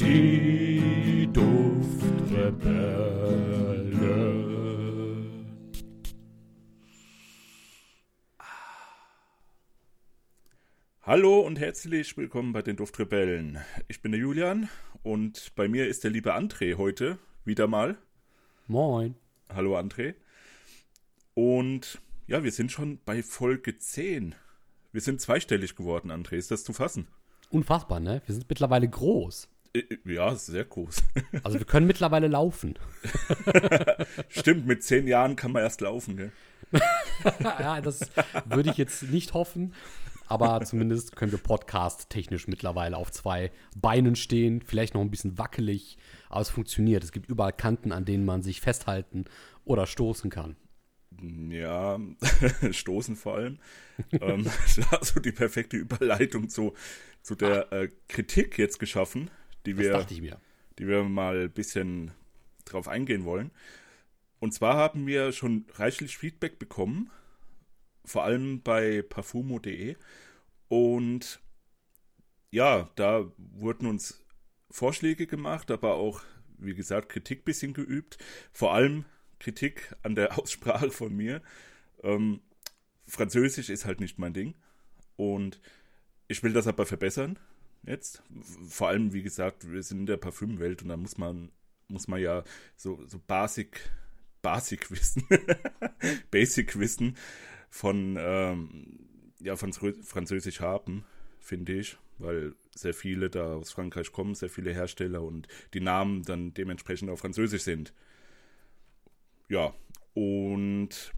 Die Duftrebellen. Hallo und herzlich willkommen bei den Duftrebellen. Ich bin der Julian und bei mir ist der liebe André heute wieder mal. Moin. Hallo André. Und ja, wir sind schon bei Folge 10. Wir sind zweistellig geworden, André. Ist das zu fassen? Unfassbar, ne? Wir sind mittlerweile groß. Äh, äh, Ja, sehr groß. Also wir können mittlerweile laufen. Stimmt, mit zehn Jahren kann man erst laufen, gell? ja, das würde ich jetzt nicht hoffen. Aber zumindest können wir podcast-technisch mittlerweile auf zwei Beinen stehen. Vielleicht noch ein bisschen wackelig, aber es funktioniert. Es gibt überall Kanten, an denen man sich festhalten oder stoßen kann. Ja, stoßen vor allem. ähm, also die perfekte Überleitung zu, zu der äh, Kritik jetzt geschaffen, die wir, die wir mal ein bisschen drauf eingehen wollen. Und zwar haben wir schon reichlich Feedback bekommen, vor allem bei parfumo.de. Und ja, da wurden uns Vorschläge gemacht, aber auch, wie gesagt, Kritik bisschen geübt. Vor allem Kritik an der Aussprache von mir. Ähm, Französisch ist halt nicht mein Ding. Und ich will das aber verbessern jetzt. Vor allem, wie gesagt, wir sind in der Parfümwelt und da muss man, muss man ja so, so Basic, Basic Wissen, Basic Wissen von, ähm, ja, von Franzö- Französisch haben, finde ich, weil sehr viele da aus Frankreich kommen, sehr viele Hersteller und die Namen dann dementsprechend auf Französisch sind. Ja, und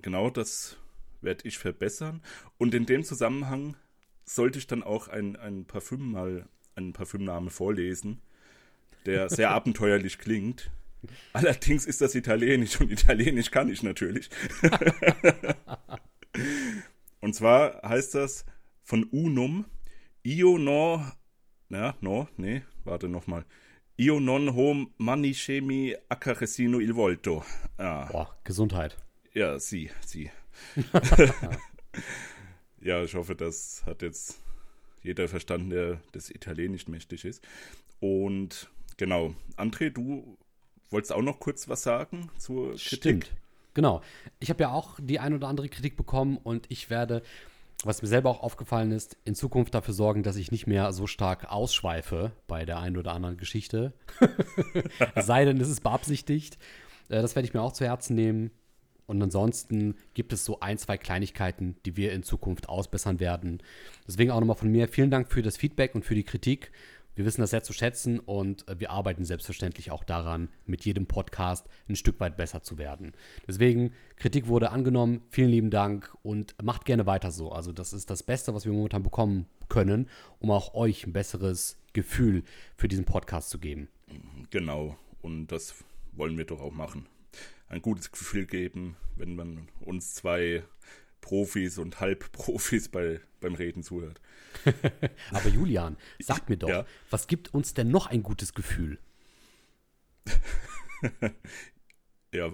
genau das werde ich verbessern. Und in dem Zusammenhang sollte ich dann auch ein, ein Parfüm mal, einen Parfümnamen vorlesen, der sehr abenteuerlich klingt. Allerdings ist das Italienisch und Italienisch kann ich natürlich. und zwar heißt das von Unum Io no, na, no, nee, warte nochmal. Io non ho manicemi accaresino il volto. Ah, Boah, Gesundheit. ja, sie, sie. ja, ich hoffe, das hat jetzt jeder verstanden, der des Italienisch mächtig ist. Und genau, André, du wolltest auch noch kurz was sagen zur Kritik? Stimmt. Genau. Ich habe ja auch die ein oder andere Kritik bekommen und ich werde, was mir selber auch aufgefallen ist, in Zukunft dafür sorgen, dass ich nicht mehr so stark ausschweife bei der einen oder anderen Geschichte. Es sei denn, es ist beabsichtigt. Äh, Das werde ich mir auch zu Herzen nehmen. Und ansonsten gibt es so ein, zwei Kleinigkeiten, die wir in Zukunft ausbessern werden. Deswegen auch nochmal von mir vielen Dank für das Feedback und für die Kritik. Wir wissen das sehr zu schätzen und äh, wir arbeiten selbstverständlich auch daran, mit jedem Podcast ein Stück weit besser zu werden. Deswegen, Kritik wurde angenommen. Vielen lieben Dank und macht gerne weiter so. Also, das ist das Beste, was wir momentan bekommen können, um auch euch ein besseres Gefühl für diesen Podcast zu geben. Genau, und das wollen wir doch auch machen. Ein gutes Gefühl geben, wenn man uns zwei Profis und Halbprofis bei, beim Reden zuhört. Aber Julian, sag mir doch, Ja. was gibt uns denn noch ein gutes Gefühl? Ja,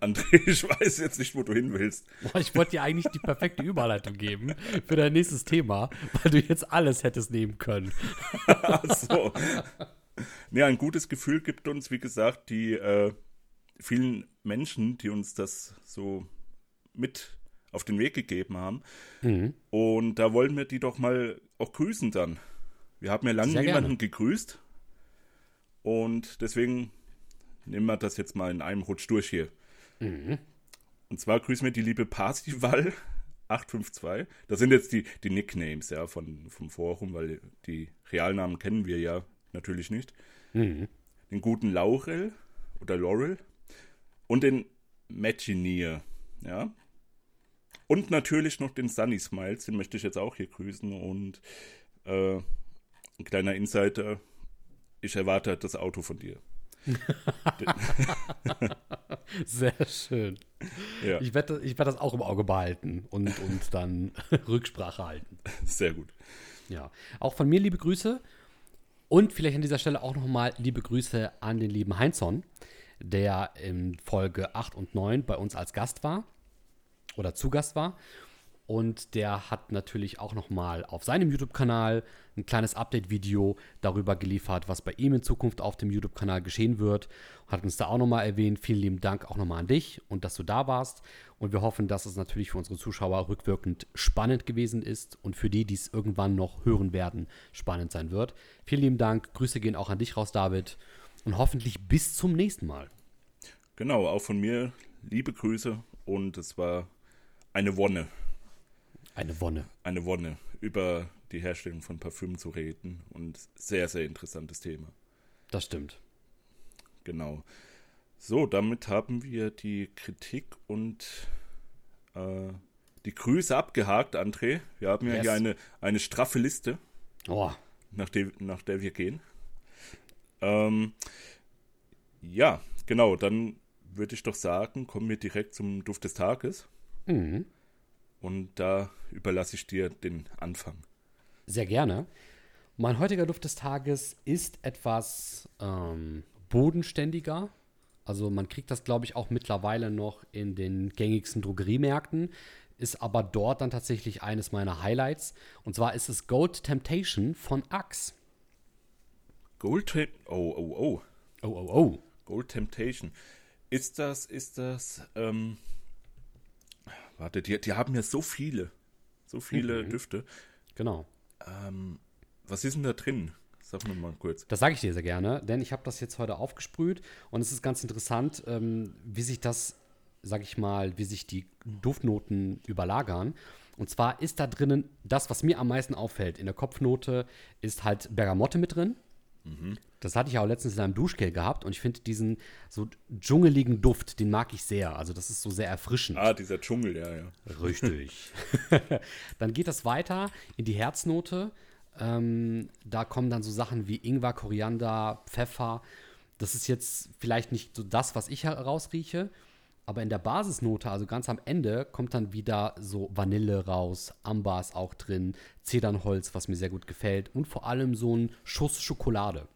André, ich weiß jetzt nicht, wo du hin willst. Boah, ich wollte dir eigentlich die perfekte Überleitung geben für dein nächstes Thema, weil du jetzt alles hättest nehmen können. Ach so. Ja, ein gutes Gefühl gibt uns, wie gesagt, die äh, vielen Menschen, die uns das so mit auf den Weg gegeben haben. Und da wollen wir die doch mal auch grüßen dann. Wir haben ja lange Sehr gerne. niemanden gegrüßt. Und deswegen nehmen wir das jetzt mal in einem Rutsch durch hier. Und zwar grüßen wir die liebe Parsival 852. Das sind jetzt die, die Nicknames ja, von, vom Forum, weil die Realnamen kennen wir ja natürlich nicht. Den guten Laurel oder Laurel und den Machinier, ja. Und natürlich noch den Sunny Smiles, den möchte ich jetzt auch hier grüßen. Und äh, ein kleiner Insider, ich erwarte das Auto von dir. Sehr schön. Ja, Ich werde ich werd das auch im Auge behalten und, und dann Rücksprache halten. sehr gut. Ja. Auch von mir liebe Grüße und vielleicht an dieser Stelle auch nochmal liebe Grüße an den lieben Heinzon, der in Folge 8 und 9 bei uns als Gast war oder zu Gast war. Und der hat natürlich auch noch mal auf seinem YouTube-Kanal ein kleines Update-Video darüber geliefert, was bei ihm in Zukunft auf dem YouTube-Kanal geschehen wird. Hat uns da auch noch mal erwähnt. Vielen lieben Dank auch noch mal an dich und dass du da warst. Und wir hoffen, dass es natürlich für unsere Zuschauer rückwirkend spannend gewesen ist und für die, die es irgendwann noch hören werden, spannend sein wird. Vielen lieben Dank. Grüße gehen auch an dich raus, David. Und hoffentlich bis zum nächsten Mal. Genau, auch von mir liebe Grüße und es war eine Wonne. Eine Wonne. Eine Wonne, über die Herstellung von Parfümen zu reden und sehr, sehr interessantes Thema. Das stimmt. Genau. So, damit haben wir die Kritik und äh, die Grüße abgehakt, André. Wir haben ja Yes. hier eine, eine straffe Liste, Oh, nach der, nach der wir gehen. Ähm, ja, genau, dann würde ich doch sagen, kommen wir direkt zum Duft des Tages. mhm. Und da überlasse ich dir den Anfang. Sehr gerne. Mein heutiger Duft des Tages ist etwas ähm, bodenständiger. Also man kriegt das, glaube ich, auch mittlerweile noch in den gängigsten Drogeriemärkten. Ist aber dort dann tatsächlich eines meiner Highlights. Und zwar ist es Gold Temptation von Axe. Gold Tem Oh, oh, oh. Oh, oh, oh. Gold Temptation. Ist das, ist das, ähm, warte, die, die haben ja so viele, so viele Düfte. Genau. Ähm, was ist denn da drin? Sag mir mal kurz. Das sage ich dir sehr gerne, denn ich habe das jetzt heute aufgesprüht und es ist ganz interessant, ähm, wie sich das, sage ich mal, wie sich die Duftnoten überlagern. Und zwar ist da drinnen das, was mir am meisten auffällt. In der Kopfnote ist halt Bergamotte mit drin. Das hatte ich ja auch letztens in einem Duschgel gehabt und ich finde diesen so dschungeligen Duft, den mag ich sehr. Also das ist so sehr erfrischend. Ah, dieser Dschungel, ja, ja. Richtig. dann geht das weiter in die Herznote. Ähm, da kommen dann so Sachen wie Ingwer, Koriander, Pfeffer. Das ist jetzt vielleicht nicht so das, was ich herausrieche. Aber in der Basisnote, also ganz am Ende, kommt dann wieder so Vanille raus, Amber ist auch drin, Zedernholz, was mir sehr gut gefällt und vor allem so ein Schuss Schokolade.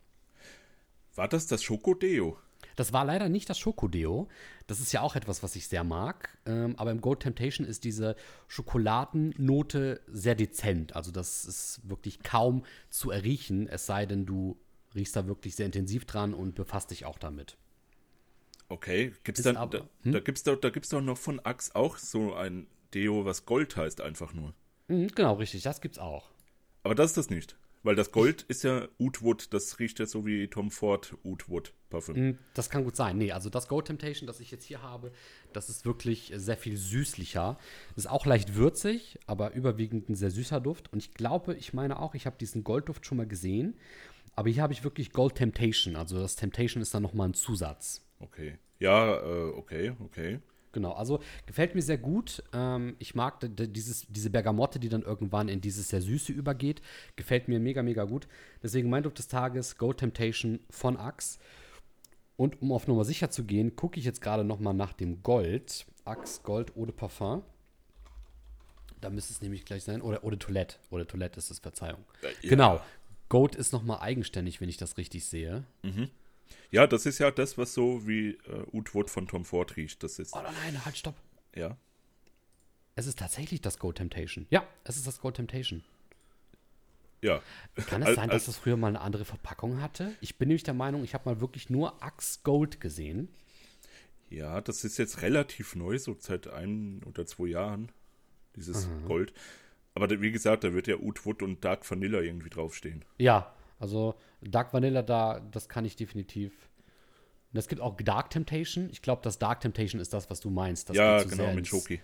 War das das Schokodeo? Das war leider nicht das Schokodeo. Das ist ja auch etwas, was ich sehr mag. Ähm, aber im Gold Temptation ist diese Schokoladennote sehr dezent. Also das ist wirklich kaum zu erriechen, es sei denn, du riechst da wirklich sehr intensiv dran und befasst dich auch damit. Okay, gibt's dann, aber- da, hm? da gibt's doch, da gibt's doch noch von Axe auch so ein Deo, was Gold heißt einfach nur. Mhm, genau, richtig, das gibt's auch. Aber das ist das nicht. Weil das Gold ist ja Oudwood, das riecht ja so wie Tom Ford Oudwood Parfüm. Mhm, Das kann gut sein. Nee, also das Gold Temptation, das ich jetzt hier habe, das ist wirklich sehr viel süßlicher. Ist auch leicht würzig, aber überwiegend ein sehr süßer Duft. Und ich glaube, ich meine auch, ich habe diesen Goldduft schon mal gesehen. Aber hier habe ich wirklich Gold Temptation. Also das Temptation ist dann nochmal ein Zusatz. Okay. Ja, äh, okay, okay. Genau, also gefällt mir sehr gut. Ähm, ich mag dieses, diese Bergamotte, die dann irgendwann in dieses sehr Süße übergeht. Gefällt mir mega, mega gut. Deswegen mein Duft des Tages, Gold Temptation von Axe. Und um auf Nummer sicher zu gehen, gucke ich jetzt gerade noch mal nach dem Gold. Axe Gold Eau de Parfum. Da müsste es nämlich gleich sein. Oder Eau de Toilette. De Toilette ist es, Verzeihung. Ja. Genau. Gold ist noch mal eigenständig, wenn ich das richtig sehe. Ja, das ist ja das, was so wie äh, Oudwood von Tom Ford riecht. Das ist, Oh nein, halt, stopp. ja. Es ist tatsächlich das Gold Temptation. Ja, es ist das Gold Temptation. Ja. Kann es sein, dass das früher mal eine andere Verpackung hatte? Ich bin nämlich der Meinung, ich habe mal wirklich nur Axe Gold gesehen. Ja, das ist jetzt relativ neu, so seit ein oder zwei Jahren, dieses Gold. Aber wie gesagt, da wird ja Oudwood und Dark Vanilla irgendwie draufstehen. Ja, also Dark Vanilla da, das kann ich definitiv. Und es gibt auch Dark Temptation. Ich glaube, das Dark Temptation ist das, was du meinst. Das ja, so genau, mit ins- Schoki.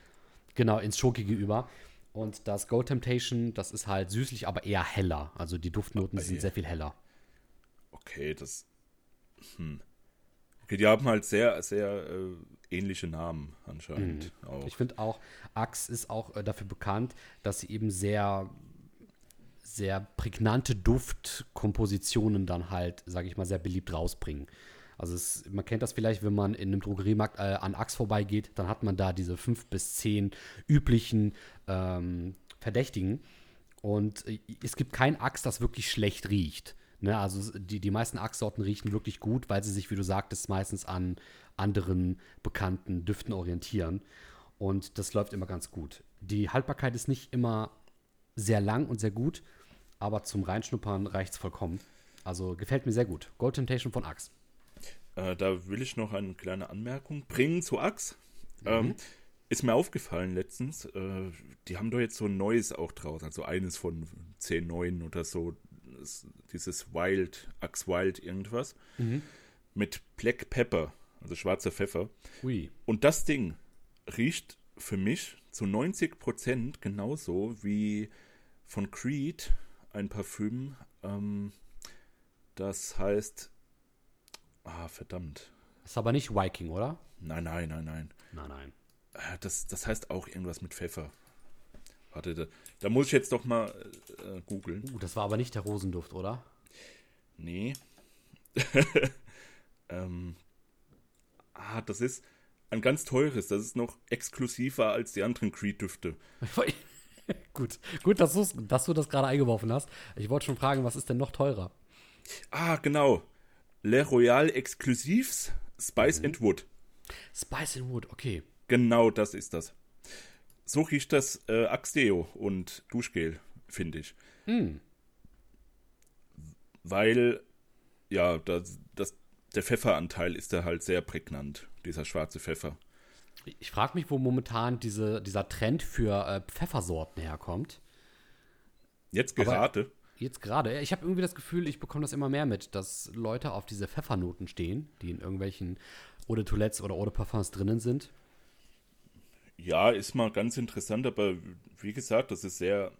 Genau, ins Schokige über. Und das Gold Temptation, das ist halt süßlich, aber eher heller. Also die Duftnoten sind ja. sehr viel heller. Okay, das. Hm. Okay, die haben halt sehr, sehr äh, ähnliche Namen anscheinend auch. Ich finde auch, Axe ist auch äh, dafür bekannt, dass sie eben sehr, sehr prägnante Duftkompositionen dann halt, sage ich mal, sehr beliebt rausbringen. Also es, man kennt das vielleicht, wenn man in einem Drogeriemarkt äh, an Axe vorbeigeht, dann hat man da diese fünf bis zehn üblichen ähm, Verdächtigen. Und äh, es gibt kein Axe, das wirklich schlecht riecht. Ne? Also die, die meisten Axe-Sorten riechen wirklich gut, weil sie sich, wie du sagtest, meistens an anderen bekannten Düften orientieren. Und das läuft immer ganz gut. Die Haltbarkeit ist nicht immer sehr lang und sehr gut, aber zum Reinschnuppern reicht es vollkommen. Also gefällt mir sehr gut. Gold Temptation von Axe. Äh, da will ich noch eine kleine Anmerkung bringen zu Axe. Mhm. Ähm, ist mir aufgefallen letztens, äh, die haben doch jetzt so ein neues auch draus, also eines von 10 neuen oder so, dieses Wild, Axe Wild irgendwas, mhm. mit Black Pepper, also schwarzer Pfeffer. Ui. Und das Ding riecht für mich zu 90% genauso wie von Creed ein Parfüm, ähm, das heißt, ah, verdammt. Ist aber nicht Viking, oder? Nein, nein, nein, nein. Nein, nein. Äh, das, das heißt auch irgendwas mit Pfeffer. Warte, da, da muss ich jetzt doch mal äh, googeln. Uh, das war aber nicht der Rosenduft, oder? Nee. ähm, ah, das ist ein ganz teures. Das ist noch exklusiver als die anderen Creed-Düfte. gut, gut, dass, dass du das gerade eingeworfen hast. Ich wollte schon fragen, was ist denn noch teurer? Ah, genau. Le Royal Exclusives Spice mhm. and Wood. Spice and Wood, okay. Genau das ist das. So riecht das äh, Axdeo und Duschgel, finde ich. Mhm. Weil, ja, das, das, der Pfefferanteil ist da halt sehr prägnant, dieser schwarze Pfeffer. Ich frage mich, wo momentan diese, dieser Trend für äh, Pfeffersorten herkommt. Jetzt gerade? Aber jetzt gerade. Ich habe irgendwie das Gefühl, ich bekomme das immer mehr mit, dass Leute auf diese Pfeffernoten stehen, die in irgendwelchen Eau de Toilettes oder Eau de Parfums drinnen sind. Ja, ist mal ganz interessant, aber wie gesagt, das ist sehr,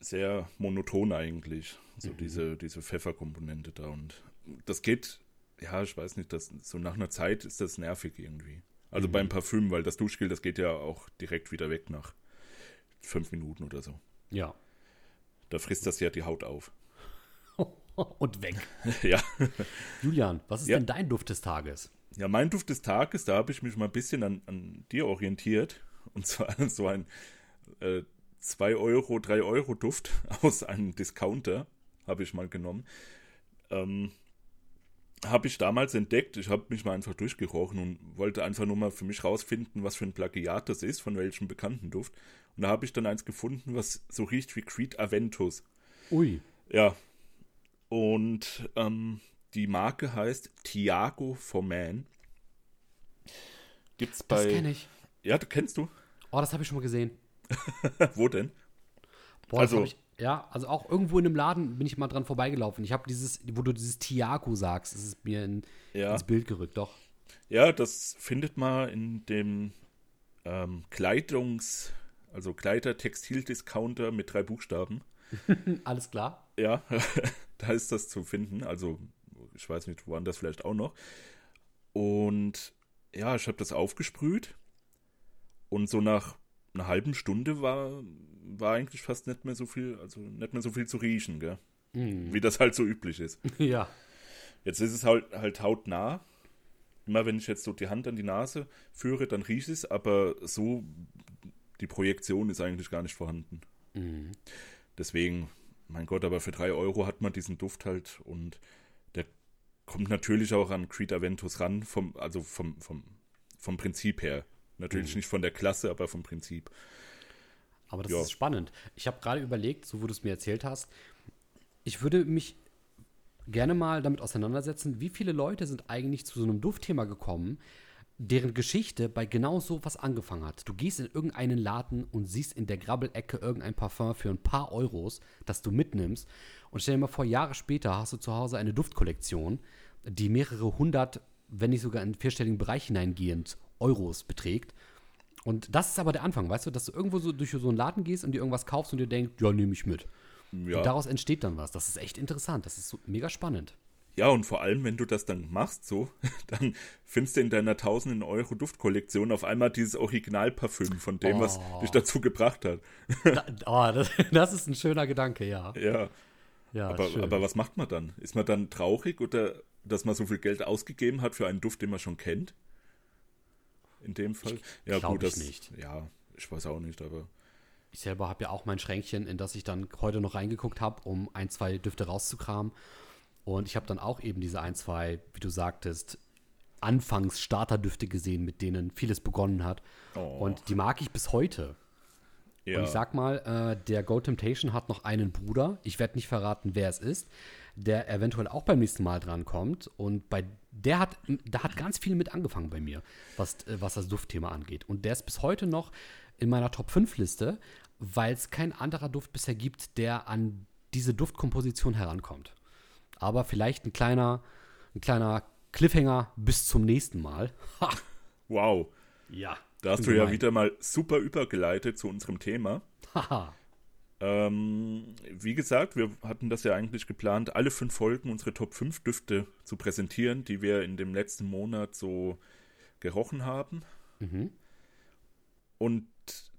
sehr monoton eigentlich. So mhm. diese, diese Pfefferkomponente da. Und das geht, ja, ich weiß nicht, das, so nach einer Zeit ist das nervig irgendwie. Also mhm. beim Parfüm, weil das Duschgel, das geht ja auch direkt wieder weg nach fünf Minuten oder so. Ja. Da frisst das ja die Haut auf. Und weg. ja. Julian, was ist ja. denn dein Duft des Tages? Ja, mein Duft des Tages, da habe ich mich mal ein bisschen an, an dir orientiert. Und zwar so ein äh, 2 Euro, 3 Euro Duft aus einem Discounter habe ich mal genommen. Ähm, habe ich damals entdeckt. Ich habe mich mal einfach durchgerochen und wollte einfach nur mal für mich rausfinden, was für ein Plagiat das ist, von welchem bekannten Duft. Und da habe ich dann eins gefunden, was so riecht wie Creed Aventus. Ui. Ja. Und ähm, die Marke heißt Tiago for Man. Gibt's bei. Das kenne ich. Ja, du kennst du? Oh, das habe ich schon mal gesehen. Wo denn? Boah, also, ich, ja, also auch irgendwo in einem Laden bin ich mal dran vorbeigelaufen. Ich habe dieses, wo du dieses Tiago sagst, das ist mir in, ja. ins Bild gerückt, doch. Ja, das findet man in dem ähm, Kleidungs-, also Kleider-Textil-Discounter mit drei Buchstaben. Alles klar. Ja, da ist das zu finden. Also, ich weiß nicht, woanders vielleicht auch noch. Und ja, ich habe das aufgesprüht und so nach einer halben Stunde war, war eigentlich fast nicht mehr so viel, also nicht mehr so viel zu riechen, gell? Mm. Wie das halt so üblich ist. Ja. Jetzt ist es halt, halt hautnah. Immer wenn ich jetzt so die Hand an die Nase führe, dann rieche ich es, aber so die Projektion ist eigentlich gar nicht vorhanden. Mm. Deswegen, mein Gott, aber für drei Euro hat man diesen Duft halt und der kommt natürlich auch an Creed Aventus ran, vom, also vom, vom, vom Prinzip her. Natürlich mhm. nicht von der Klasse, aber vom Prinzip. Aber das ja. ist spannend. Ich habe gerade überlegt, so wo du es mir erzählt hast, ich würde mich gerne mal damit auseinandersetzen, wie viele Leute sind eigentlich zu so einem Duftthema gekommen, deren Geschichte bei genau so was angefangen hat. Du gehst in irgendeinen Laden und siehst in der Grabbelecke irgendein Parfum für ein paar Euros, das du mitnimmst. Und stell dir mal vor, Jahre später hast du zu Hause eine Duftkollektion, die mehrere hundert, wenn nicht sogar in den vierstelligen Bereich hineingehend Euros beträgt. Und das ist aber der Anfang, weißt du, dass du irgendwo so durch so einen Laden gehst und dir irgendwas kaufst und dir denkst, ja, nehme ich mit. Ja. Und daraus entsteht dann was. Das ist echt interessant. Das ist so mega spannend. Ja, und vor allem, wenn du das dann machst, so, dann findest du in deiner tausenden Euro Duftkollektion auf einmal dieses Originalparfüm von dem, oh. was dich dazu gebracht hat. Da, oh, das, das, ist ein schöner Gedanke, ja. Ja. ja aber, aber was macht man dann? Ist man dann traurig oder dass man so viel Geld ausgegeben hat für einen Duft, den man schon kennt? In dem Fall. Ich ja, gut, das nicht. Ja, ich weiß auch nicht, aber. Ich selber habe ja auch mein Schränkchen, in das ich dann heute noch reingeguckt habe, um ein, zwei Düfte rauszukramen. Und ich habe dann auch eben diese ein, zwei, wie du sagtest, anfangs Starterdüfte gesehen, mit denen vieles begonnen hat. Oh. Und die mag ich bis heute. Ja. Und ich sag mal, äh, der Gold Temptation hat noch einen Bruder. Ich werde nicht verraten, wer es ist, der eventuell auch beim nächsten Mal drankommt. Und bei der hat, da hat ganz viel mit angefangen bei mir, was, äh, was das Duftthema angeht. Und der ist bis heute noch in meiner Top 5 Liste, weil es kein anderer Duft bisher gibt, der an diese Duftkomposition herankommt. Aber vielleicht ein kleiner, ein kleiner Cliffhanger bis zum nächsten Mal. Ha. Wow. Ja. Da hast du ja wieder mal super übergeleitet zu unserem Thema. Haha. Ähm, wie gesagt, wir hatten das ja eigentlich geplant, alle fünf Folgen unsere Top 5 Düfte zu präsentieren, die wir in dem letzten Monat so gerochen haben. Mhm. Und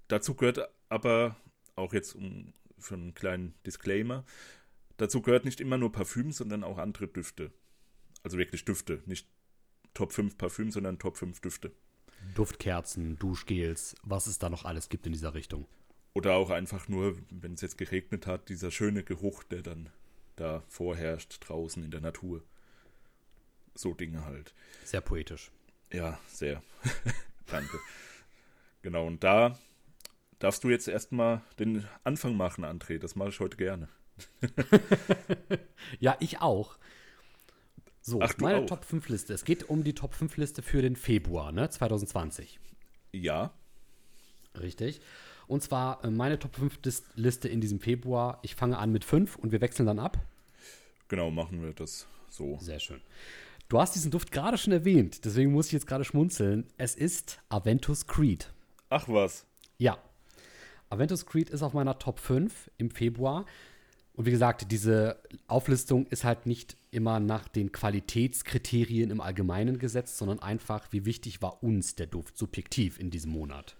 dazu gehört aber auch jetzt um, für einen kleinen Disclaimer, dazu gehört nicht immer nur Parfüm, sondern auch andere Düfte. Also wirklich Düfte, nicht Top 5 Parfüm, sondern Top 5 Düfte. Duftkerzen, Duschgels, was es da noch alles gibt in dieser Richtung. Oder auch einfach nur, wenn es jetzt geregnet hat, dieser schöne Geruch, der dann da vorherrscht draußen in der Natur. So Dinge halt. Sehr poetisch. Ja, sehr. Danke. Genau, und da darfst du jetzt erstmal den Anfang machen, André. Das mache ich heute gerne. ja, ich auch. So, Ach, meine Top 5 Liste. Es geht um die Top 5 Liste für den Februar, ne, 2020. Ja. Richtig. Und zwar äh, meine Top 5 Liste in diesem Februar. Ich fange an mit 5 und wir wechseln dann ab. Genau, machen wir das so. Sehr schön. Du hast diesen Duft gerade schon erwähnt, deswegen muss ich jetzt gerade schmunzeln. Es ist Aventus Creed. Ach was. Ja. Aventus Creed ist auf meiner Top 5 im Februar. Und wie gesagt, diese Auflistung ist halt nicht immer nach den Qualitätskriterien im Allgemeinen gesetzt, sondern einfach, wie wichtig war uns der Duft subjektiv in diesem Monat.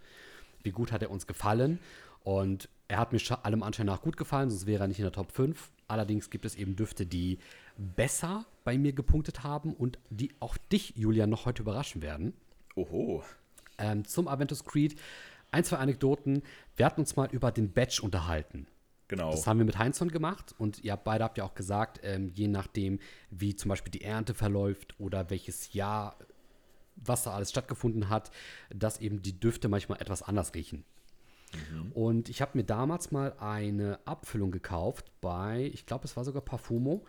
Wie gut hat er uns gefallen? Und er hat mir allem Anschein nach gut gefallen, sonst wäre er nicht in der Top 5. Allerdings gibt es eben Düfte, die besser bei mir gepunktet haben und die auch dich, Julian, noch heute überraschen werden. Oho. Ähm, zum Aventus Creed ein, zwei Anekdoten. Wir hatten uns mal über den Badge unterhalten. Genau. Das haben wir mit Heinzson gemacht und ihr beide habt ja auch gesagt, ähm, je nachdem, wie zum Beispiel die Ernte verläuft oder welches Jahr, was da alles stattgefunden hat, dass eben die Düfte manchmal etwas anders riechen. Mhm. Und ich habe mir damals mal eine Abfüllung gekauft bei, ich glaube, es war sogar Parfumo.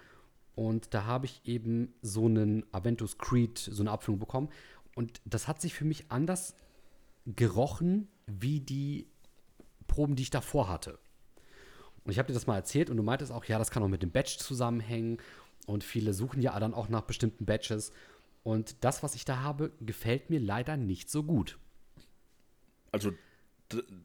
Und da habe ich eben so einen Aventus Creed, so eine Abfüllung bekommen. Und das hat sich für mich anders gerochen, wie die Proben, die ich davor hatte. Und ich habe dir das mal erzählt und du meintest auch, ja, das kann auch mit dem Badge zusammenhängen. Und viele suchen ja dann auch nach bestimmten Badges. Und das, was ich da habe, gefällt mir leider nicht so gut. Also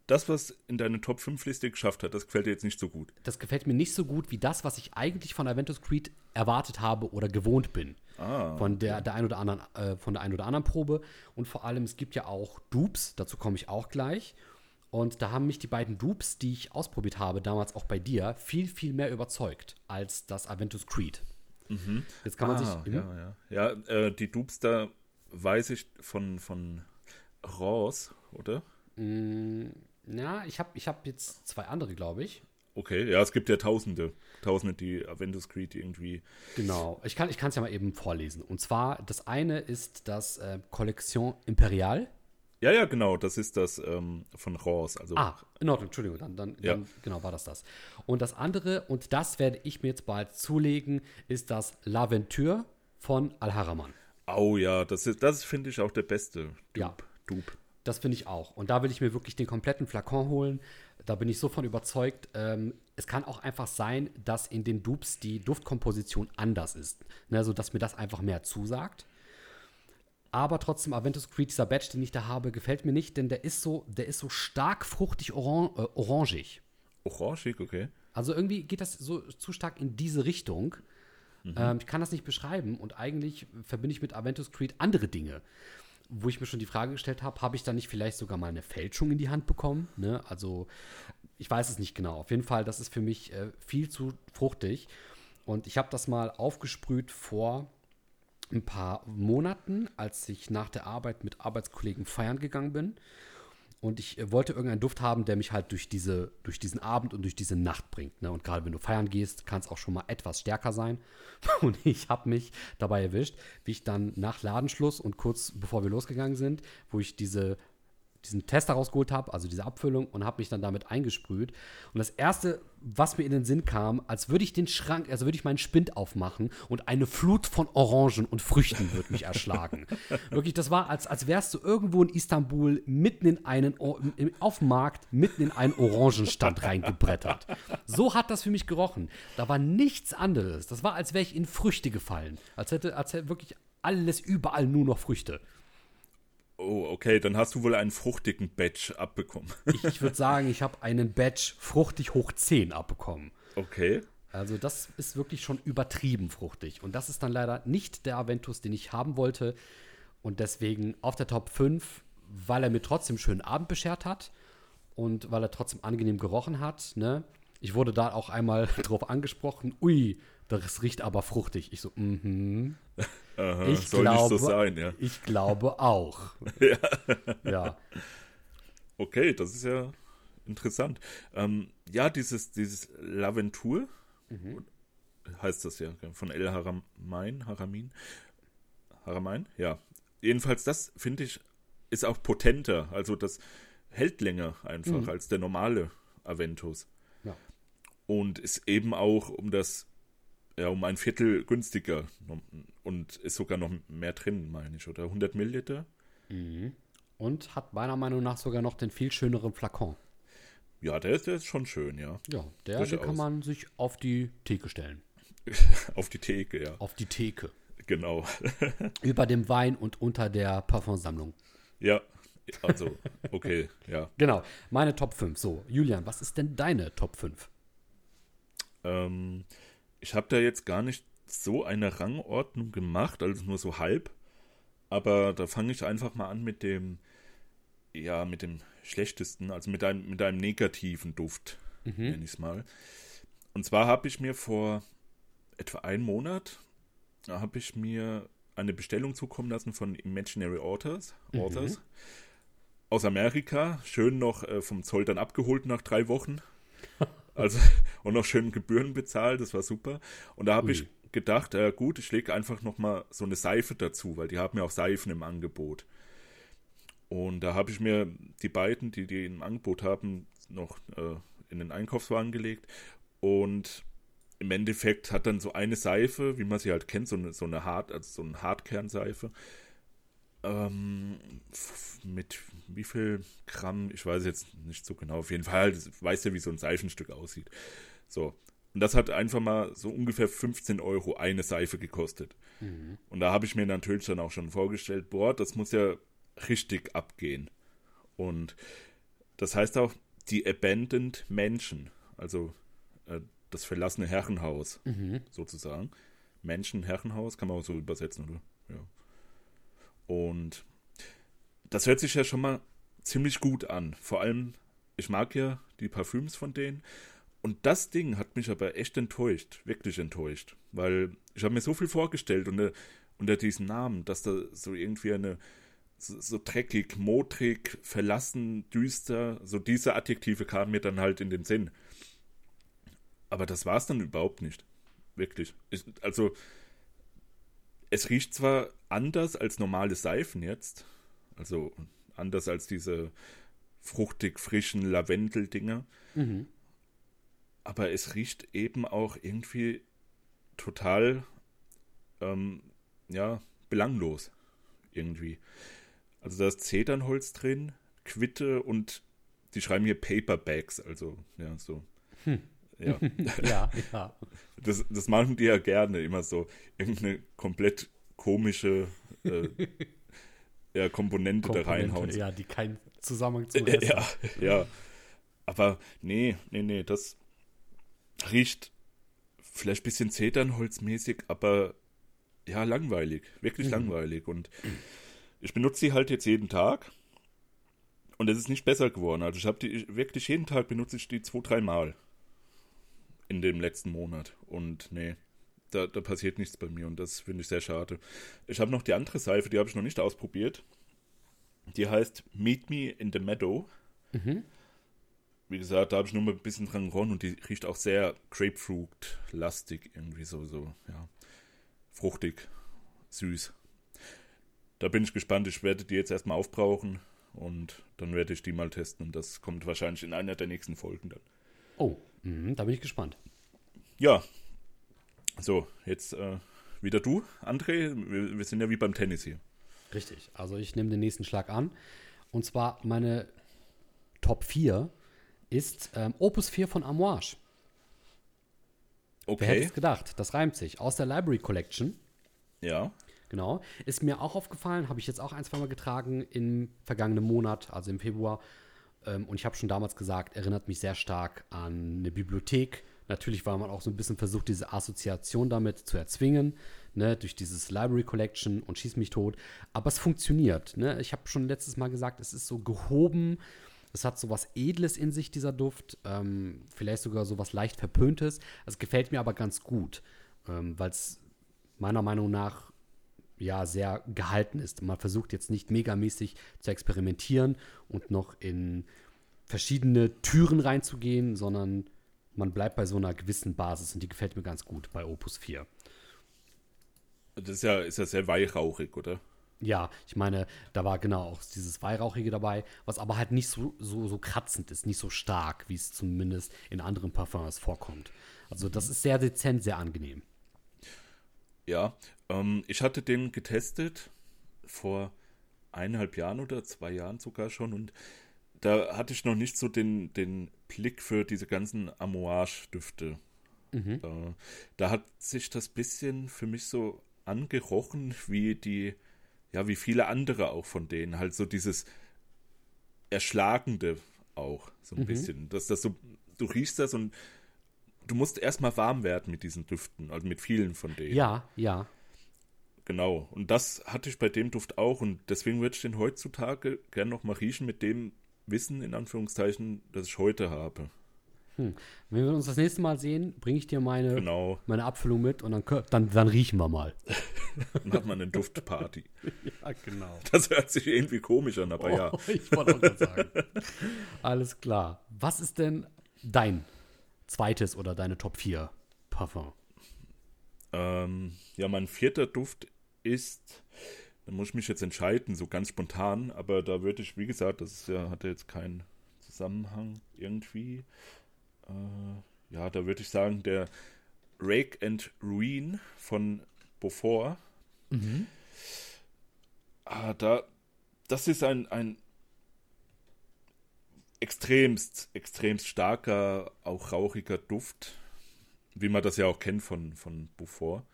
das, was in deine Top 5 Liste geschafft hat, das gefällt dir jetzt nicht so gut. Das gefällt mir nicht so gut wie das, was ich eigentlich von Aventus Creed erwartet habe oder gewohnt bin. Ah, von der, der ein oder anderen, äh, von der ein oder anderen Probe. Und vor allem, es gibt ja auch Dupes, dazu komme ich auch gleich. Und da haben mich die beiden Dupes, die ich ausprobiert habe, damals auch bei dir, viel, viel mehr überzeugt als das Aventus Creed. Mhm. Jetzt kann man ah, sich. Ja, ja. ja äh, die da weiß ich von, von Ross, oder? Mm, ja, ich habe ich hab jetzt zwei andere, glaube ich. Okay, ja, es gibt ja Tausende, Tausende, die Aventus Creed irgendwie. Genau, ich kann es ja mal eben vorlesen. Und zwar, das eine ist das äh, Collection Imperial. Ja, ja, genau, das ist das ähm, von Ross. Also, ah, in Ordnung, Entschuldigung, dann, dann, ja. dann, genau war das das. Und das andere, und das werde ich mir jetzt bald zulegen, ist das L'Aventure von Al-Haraman. Oh ja, das ist, das finde ich auch der beste Dupe. Ja. Dupe. Das finde ich auch. Und da will ich mir wirklich den kompletten Flakon holen. Da bin ich so von überzeugt. Ähm, es kann auch einfach sein, dass in den Dupes die Duftkomposition anders ist. Ne, sodass mir das einfach mehr zusagt. Aber trotzdem, Aventus Creed, dieser Badge, den ich da habe, gefällt mir nicht, denn der ist so, der ist so stark fruchtig oran äh, orangig. Orangig, okay. Also irgendwie geht das so zu stark in diese Richtung. Mhm. Ähm, ich kann das nicht beschreiben und eigentlich verbinde ich mit Aventus Creed andere Dinge. Wo ich mir schon die Frage gestellt habe, habe ich da nicht vielleicht sogar mal eine Fälschung in die Hand bekommen? Ne? Also, ich weiß es nicht genau. Auf jeden Fall, das ist für mich äh, viel zu fruchtig. Und ich habe das mal aufgesprüht vor ein paar Monaten, als ich nach der Arbeit mit Arbeitskollegen feiern gegangen bin. Und ich äh, wollte irgendeinen Duft haben, der mich halt durch, diese, durch diesen Abend und durch diese Nacht bringt. Ne? Und gerade wenn du feiern gehst, kann es auch schon mal etwas stärker sein. Und ich habe mich dabei erwischt, wie ich dann nach Ladenschluss und kurz bevor wir losgegangen sind, wo ich diese diesen Tester rausgeholt habe, also diese Abfüllung, und habe mich dann damit eingesprüht. Und das Erste, was mir in den Sinn kam, als würde ich den Schrank, also würde ich meinen Spind aufmachen und eine Flut von Orangen und Früchten würde mich erschlagen. Wirklich, das war, als, als wärst du irgendwo in Istanbul mitten in einen, auf dem Markt, mitten in einen Orangenstand reingebrettert. So hat das für mich gerochen. Da war nichts anderes. Das war, als wäre ich in Früchte gefallen. Als hätte, als hätte wirklich alles überall nur noch Früchte. Oh, okay, dann hast du wohl einen fruchtigen Batch abbekommen. ich, ich würde sagen, ich habe einen Batch fruchtig hoch 10 abbekommen. Okay. Also das ist wirklich schon übertrieben fruchtig. Und das ist dann leider nicht der Aventus, den ich haben wollte. Und deswegen auf der Top 5, weil er mir trotzdem schönen Abend beschert hat und weil er trotzdem angenehm gerochen hat. Ne? Ich wurde da auch einmal drauf angesprochen, ui, das riecht aber fruchtig. Ich so, mhm. Aha, ich soll glaube, nicht so sein, ja. Ich glaube auch. ja. ja. Okay, das ist ja interessant. Ähm, ja, dieses, dieses Laventur, mhm. heißt das ja, von El Haramein, Haramin. Haramein, ja. Jedenfalls, das finde ich, ist auch potenter. Also das hält länger einfach mhm. als der normale Aventus. Ja. Und ist eben auch um das ja, um ein Viertel günstiger und ist sogar noch mehr drin, meine ich, oder 100 Milliliter. Mhm. Und hat meiner Meinung nach sogar noch den viel schöneren Flakon. Ja, der ist, der ist schon schön, ja. Ja, der, den kann man sich auf die Theke stellen. auf die Theke, ja. Auf die Theke. Genau. Über dem Wein und unter der Parfumsammlung. Ja, also, okay, ja. Genau, meine Top 5. So, Julian, was ist denn deine Top 5? Ähm, ich habe da jetzt gar nicht so eine Rangordnung gemacht, also nur so halb. Aber da fange ich einfach mal an mit dem, ja, mit dem schlechtesten, also mit einem, mit einem negativen Duft, mhm. nenne ich es mal. Und zwar habe ich mir vor etwa einem Monat, habe ich mir eine Bestellung zukommen lassen von Imaginary Authors, mhm. Authors aus Amerika, schön noch äh, vom Zoll dann abgeholt nach drei Wochen. Also, und noch schön Gebühren bezahlt, das war super. Und da habe ich gedacht, äh, gut, ich lege einfach nochmal so eine Seife dazu, weil die haben ja auch Seifen im Angebot. Und da habe ich mir die beiden, die die im Angebot haben, noch äh, in den Einkaufswagen gelegt. Und im Endeffekt hat dann so eine Seife, wie man sie halt kennt, so eine, so eine Hart, also so eine Hartkern-Seife, ähm, mit wie viel Gramm, ich weiß jetzt nicht so genau, auf jeden Fall, weiß ja, wie so ein Seifenstück aussieht. So. Und das hat einfach mal so ungefähr 15 Euro eine Seife gekostet. Mhm. Und da habe ich mir natürlich dann auch schon vorgestellt, boah, das muss ja richtig abgehen. Und das heißt auch die Abandoned Menschen, also äh, das verlassene Herrenhaus mhm. sozusagen. Menschen, Herrenhaus, kann man auch so übersetzen, oder? Ja. Und das hört sich ja schon mal ziemlich gut an. Vor allem, ich mag ja die Parfüms von denen. Und das Ding hat mich aber echt enttäuscht, wirklich enttäuscht. Weil ich habe mir so viel vorgestellt unter, unter diesem Namen, dass da so irgendwie eine so, so dreckig, modrig, verlassen, düster, so diese Adjektive kamen mir dann halt in den Sinn. Aber das war es dann überhaupt nicht. Wirklich. Ich, also, es riecht zwar anders als normale Seifen jetzt, also anders als diese fruchtig frischen Lavendel-Dinger, mhm. aber es riecht eben auch irgendwie total, ähm, ja, belanglos irgendwie. Also da ist Zedernholz drin, Quitte und die schreiben hier Paperbacks, also ja, so. Hm. Ja. ja, ja. Das, das machen die ja gerne, immer so irgendeine komplett komische äh, ja, Komponente, Komponente, da reinhauen. Ja, die keinen Zusammenhang zum Rest Ja, ja. Aber nee, nee, nee, das riecht vielleicht ein bisschen Zeternholzmäßig, aber ja, langweilig. Wirklich mhm. langweilig. Und ich benutze die halt jetzt jeden Tag. Und es ist nicht besser geworden. Also ich habe die wirklich jeden Tag benutze ich die zwei, dreimal in dem letzten Monat. Und nee, da, da passiert nichts bei mir und das finde ich sehr schade. Ich habe noch die andere Seife, die habe ich noch nicht ausprobiert. Die heißt Meet Me in the Meadow. Mhm. Wie gesagt, da habe ich nur mal ein bisschen dran geronnen und die riecht auch sehr Grapefruit-lastig, irgendwie so, so, ja. Fruchtig, süß. Da bin ich gespannt. Ich werde die jetzt erstmal aufbrauchen und dann werde ich die mal testen und das kommt wahrscheinlich in einer der nächsten Folgen dann. Oh, mh, da bin ich gespannt. Ja, so, jetzt äh, wieder du, André. Wir, wir sind ja wie beim Tennis hier. Richtig. Also ich nehme den nächsten Schlag an. Und zwar meine Top 4 ist ähm, Opus 4 von Amouage. Wer hätte Okay, es gedacht? Das reimt sich. Aus der Library Collection. ja. Genau. Ist mir auch aufgefallen, habe ich jetzt auch ein, zwei Mal getragen im vergangenen Monat, also im Februar. Ähm, und ich habe schon damals gesagt, erinnert mich sehr stark an eine Bibliothek. Natürlich war man auch so ein bisschen versucht, diese Assoziation damit zu erzwingen, ne, durch dieses Library Collection und Schieß mich tot. Aber es funktioniert. Ne? Ich habe schon letztes Mal gesagt, es ist so gehoben. Es hat so was Edles in sich, dieser Duft. Ähm, vielleicht sogar so was leicht Verpöntes. Es gefällt mir aber ganz gut, ähm, weil es meiner Meinung nach ja sehr gehalten ist. Man versucht jetzt nicht megamäßig zu experimentieren und noch in verschiedene Türen reinzugehen, sondern man bleibt bei so einer gewissen Basis und die gefällt mir ganz gut bei Opus 4. Das ist ja, ist ja sehr weihrauchig, oder? Ja, ich meine, da war genau auch dieses Weihrauchige dabei, was aber halt nicht so, so, so kratzend ist, nicht so stark, wie es zumindest in anderen Parfums vorkommt. Also das ist sehr dezent, sehr angenehm. Ja, ähm, ich hatte den getestet vor eineinhalb Jahren oder zwei Jahren sogar schon und da hatte ich noch nicht so den, den Blick für diese ganzen Amouage-Düfte. Mhm. Da, da hat sich das bisschen für mich so angerochen, wie die, ja, wie viele andere auch von denen. Halt so dieses Erschlagende auch, so ein Mhm. bisschen. Dass das so, du riechst das und du musst erstmal warm werden mit diesen Düften, also mit vielen von denen. Ja, ja. Genau. Und das hatte ich bei dem Duft auch und deswegen würde ich den heutzutage gern noch mal riechen mit dem Wissen, in Anführungszeichen, das ich heute habe. Hm. Wenn wir uns das nächste Mal sehen, bringe ich dir meine, Genau. meine Abfüllung mit und dann, dann, dann riechen wir mal. Dann hat man eine Duftparty. Ja, genau. Das hört sich irgendwie komisch an, aber ja. Oh, ich wollte auch gerade sagen. Alles klar. Was ist denn dein zweites oder deine Top 4 Parfum? Ähm, ja, mein vierter Duft ist, da muss ich mich jetzt entscheiden, so ganz spontan, aber da würde ich, wie gesagt, das ist ja, hat ja jetzt keinen Zusammenhang irgendwie. Äh, ja, da würde ich sagen, der Rake and Ruin von Beaufort. Ah, da, das ist ein, ein extremst, extremst starker, auch rauchiger Duft, wie man das ja auch kennt von, von Beaufort.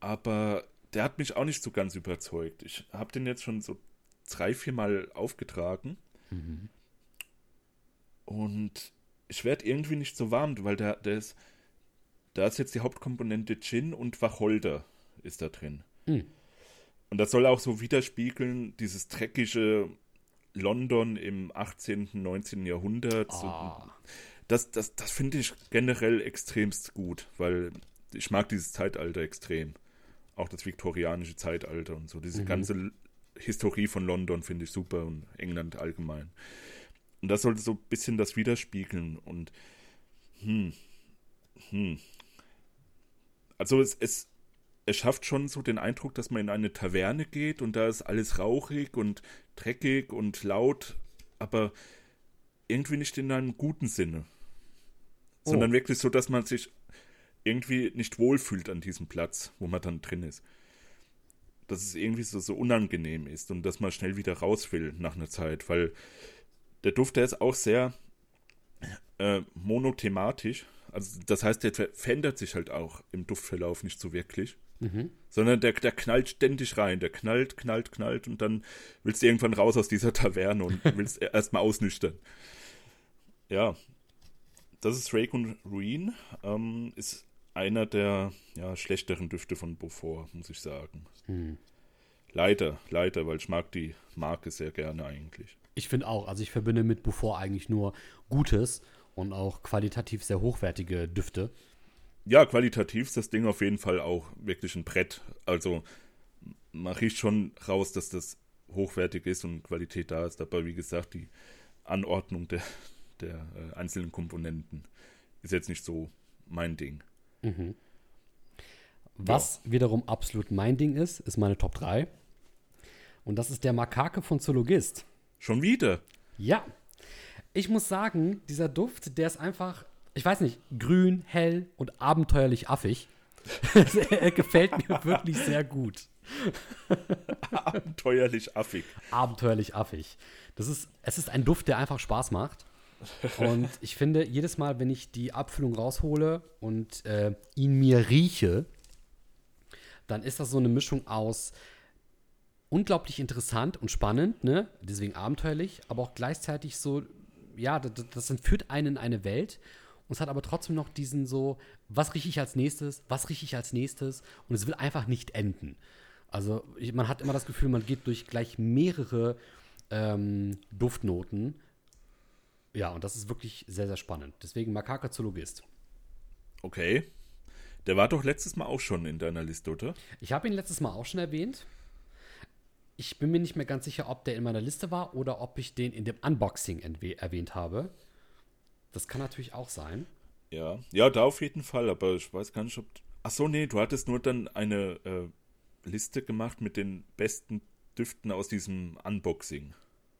Aber der hat mich auch nicht so ganz überzeugt. Ich habe den jetzt schon so drei, vier Mal aufgetragen. Und ich werde irgendwie nicht so warm, weil der, der ist, da ist jetzt die Hauptkomponente Gin und Wacholder ist da drin. Hm. Und das soll auch so widerspiegeln, dieses dreckige London im 18., 19. Jahrhundert. So, Ah, das, das, das finde ich generell extremst gut, weil ich mag dieses Zeitalter extrem. Auch das viktorianische Zeitalter und so. Diese Mhm. ganze Historie von London finde ich super und England allgemein. Und das sollte so ein bisschen das widerspiegeln und hm, hm. Also es, es, es schafft schon so den Eindruck, dass man in eine Taverne geht und da ist alles rauchig und dreckig und laut, aber irgendwie nicht in einem guten Sinne. Oh. Sondern wirklich so, dass man sich irgendwie nicht wohlfühlt an diesem Platz, wo man dann drin ist. Dass es irgendwie so, so unangenehm ist und dass man schnell wieder raus will nach einer Zeit, weil der Duft, der ist auch sehr äh, monothematisch. Also das heißt, der ver- verändert sich halt auch im Duftverlauf nicht so wirklich. Mhm. Sondern der, der knallt ständig rein. Der knallt, knallt, knallt und dann willst du irgendwann raus aus dieser Taverne und willst erstmal ausnüchtern. Ja, das ist Rake und Ruin. Ähm, ist einer der ja, schlechteren Düfte von Beaufort, muss ich sagen. Hm. Leider, leider, weil ich mag die Marke sehr gerne eigentlich. Ich finde auch, also ich verbinde mit Beaufort eigentlich nur Gutes und auch qualitativ sehr hochwertige Düfte. Ja, qualitativ ist das Ding auf jeden Fall auch wirklich ein Brett. Also man riecht schon raus, dass das hochwertig ist und Qualität da ist. Aber wie gesagt, die Anordnung der, der äh, einzelnen Komponenten ist jetzt nicht so mein Ding. Was wiederum absolut mein Ding ist, ist meine Top 3. Und das ist der Makake von Zoologist. Schon wieder? Ja. Ich muss sagen, dieser Duft, der ist einfach, ich weiß nicht, grün, hell und abenteuerlich affig. er gefällt mir wirklich sehr gut. Abenteuerlich affig. Abenteuerlich affig. Das ist, es ist ein Duft, der einfach Spaß macht. Und ich finde, jedes Mal, wenn ich die Abfüllung raushole und äh, ihn mir rieche, dann ist das so eine Mischung aus unglaublich interessant und spannend, ne? Deswegen abenteuerlich, aber auch gleichzeitig so, ja, das, das entführt einen in eine Welt und es hat aber trotzdem noch diesen so, was rieche ich als nächstes, was rieche ich als nächstes und es will einfach nicht enden. Also ich, man hat immer das Gefühl, man geht durch gleich mehrere ähm, Duftnoten. Ja, und das ist wirklich sehr, sehr spannend. Deswegen Makaka Zoologist. Okay. Der war doch letztes Mal auch schon in deiner Liste, oder? Ich habe ihn letztes Mal auch schon erwähnt. Ich bin mir nicht mehr ganz sicher, ob der in meiner Liste war oder ob ich den in dem Unboxing erwähnt habe. Das kann natürlich auch sein. Ja, ja, da auf jeden Fall, aber ich weiß gar nicht, ob. Ach so, nee, du hattest nur dann eine äh, Liste gemacht mit den besten Düften aus diesem Unboxing.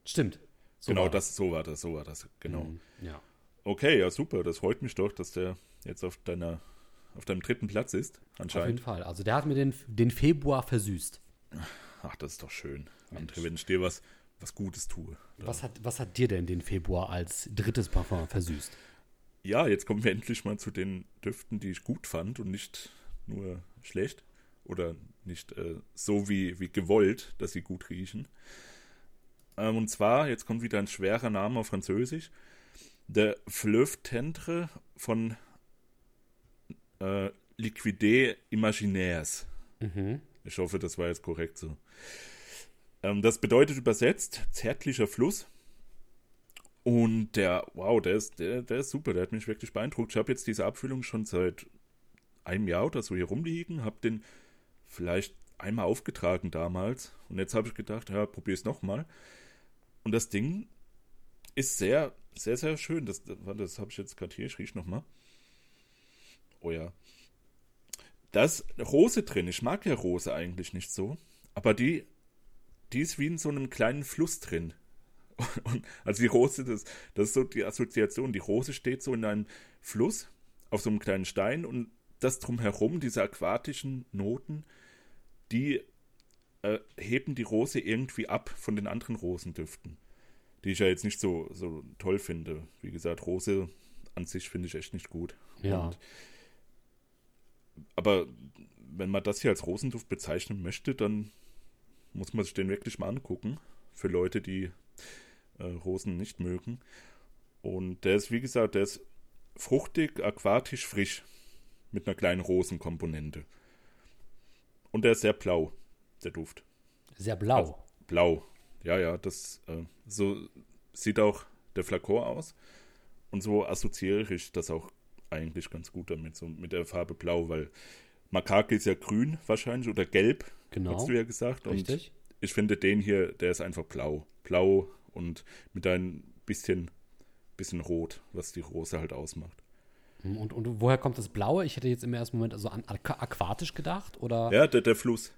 Stimmt. So genau, das, so war das, so war das, genau. Mhm, ja. Okay, ja, super. Das freut mich doch, dass der jetzt auf deiner, auf deinem dritten Platz ist, anscheinend. Auf jeden Fall. Also der hat mir den, den Februar versüßt. Ach, das ist doch schön. André, wenn ich dir was, was Gutes tue. Was hat, was hat dir denn den Februar als drittes Parfum versüßt? Ja, jetzt kommen wir endlich mal zu den Düften, die ich gut fand und nicht nur schlecht. Oder nicht äh, so wie, wie gewollt, dass sie gut riechen. Ähm, und zwar, jetzt kommt wieder ein schwerer Name auf Französisch. Der Fleuve Tendre von äh, Liquide Imaginaires. Mhm. Ich hoffe, das war jetzt korrekt so. Ähm, das bedeutet übersetzt zärtlicher Fluss. Und der, wow, der ist, der, der ist super, der hat mich wirklich beeindruckt. Ich habe jetzt diese Abfüllung schon seit einem Jahr oder so hier rumliegen, habe den vielleicht einmal aufgetragen damals. Und jetzt habe ich gedacht, ja, probier es nochmal. Und das Ding ist sehr, sehr, sehr schön. Das, das habe ich jetzt gerade hier, ich rieche nochmal. Oh ja. Da ist Rose drin. Ich mag ja Rose eigentlich nicht so. Aber die, die ist wie in so einem kleinen Fluss drin. Und, also die Rose, das, das ist so die Assoziation. Die Rose steht so in einem Fluss auf so einem kleinen Stein und das drumherum, diese aquatischen Noten, die äh, heben die Rose irgendwie ab von den anderen Rosendüften, die ich ja jetzt nicht so, so toll finde. Wie gesagt, Rose an sich finde ich echt nicht gut. Ja. Und aber wenn man das hier als Rosenduft bezeichnen möchte, dann muss man sich den wirklich mal angucken. Für Leute, die äh, Rosen nicht mögen. Und der ist, wie gesagt, der ist fruchtig, aquatisch, frisch. Mit einer kleinen Rosenkomponente. Und der ist sehr blau, der Duft. Sehr blau. Also, blau. Ja, ja, das äh, so sieht auch der Flakon aus. Und so assoziiere ich das auch eigentlich ganz gut damit, so mit der Farbe Blau, weil Makake ist ja grün wahrscheinlich oder gelb, genau. hast du ja gesagt. Richtig. Und ich finde den hier, der ist einfach blau. Blau und mit ein bisschen, bisschen rot, was die Rose halt ausmacht. Hm, und, und woher kommt das Blaue? Ich hätte jetzt im ersten Moment also an aquatisch gedacht, oder? Ja, der, der Fluss.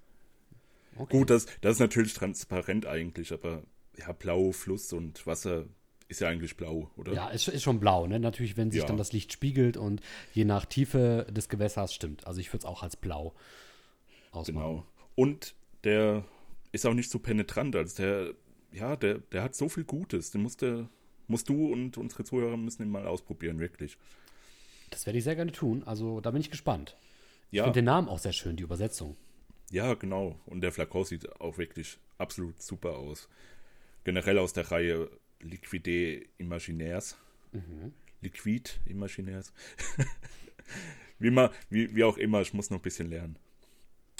Okay. Gut, das, das ist natürlich transparent eigentlich, aber ja, blau, Fluss und Wasser ist ja eigentlich blau, oder? Ja, ist, ist schon blau, ne? Natürlich, wenn sich ja. dann das Licht spiegelt und je nach Tiefe des Gewässers stimmt. Also ich würde es auch als blau ausmachen. Genau. Und der ist auch nicht so penetrant. Also der, ja, der, der hat so viel Gutes. Den musst, der, musst du und unsere Zuhörer müssen ihn mal ausprobieren, wirklich. Das werde ich sehr gerne tun. Also da bin ich gespannt. Ja. Ich finde den Namen auch sehr schön, die Übersetzung. Ja, genau. Und der Flakon sieht auch wirklich absolut super aus. Generell aus der Reihe Liquide Imaginaires. Mhm. Liquid Imaginaires. wie, mal, wie, wie auch immer, ich muss noch ein bisschen lernen.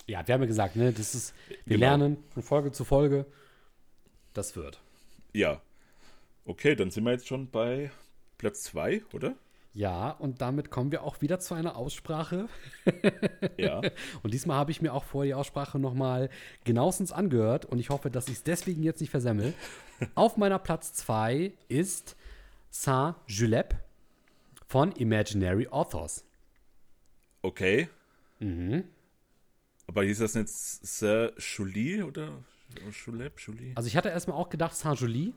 Ja, wir haben ja gesagt, ne, das ist, wir genau. lernen von Folge zu Folge. Das wird. Ja. Okay, dann sind wir jetzt schon bei Platz 2, oder? Ja, und damit kommen wir auch wieder zu einer Aussprache. ja. Und diesmal habe ich mir auch vor die Aussprache nochmal genauestens angehört und ich hoffe, dass ich es deswegen jetzt nicht versemmel. Auf meiner Platz 2 ist Saint-Julep von Imaginary Authors. Okay. Mhm. Aber hieß das nicht Saint-Julie oder? Julep, Julie. Also ich hatte erstmal auch gedacht Saint-Julie,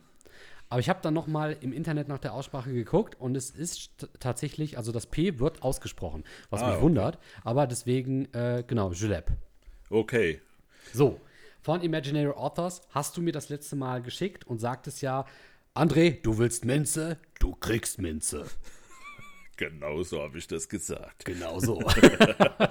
aber ich habe dann noch mal im Internet nach der Aussprache geguckt und es ist tatsächlich, also das P wird ausgesprochen, was Ah, mich okay. wundert, aber deswegen, äh, genau, Julep. Okay. So, von Imaginary Authors hast du mir das letzte Mal geschickt und sagtest ja, André, du willst Minze, du kriegst Minze. Genau so habe ich das gesagt. Genau so.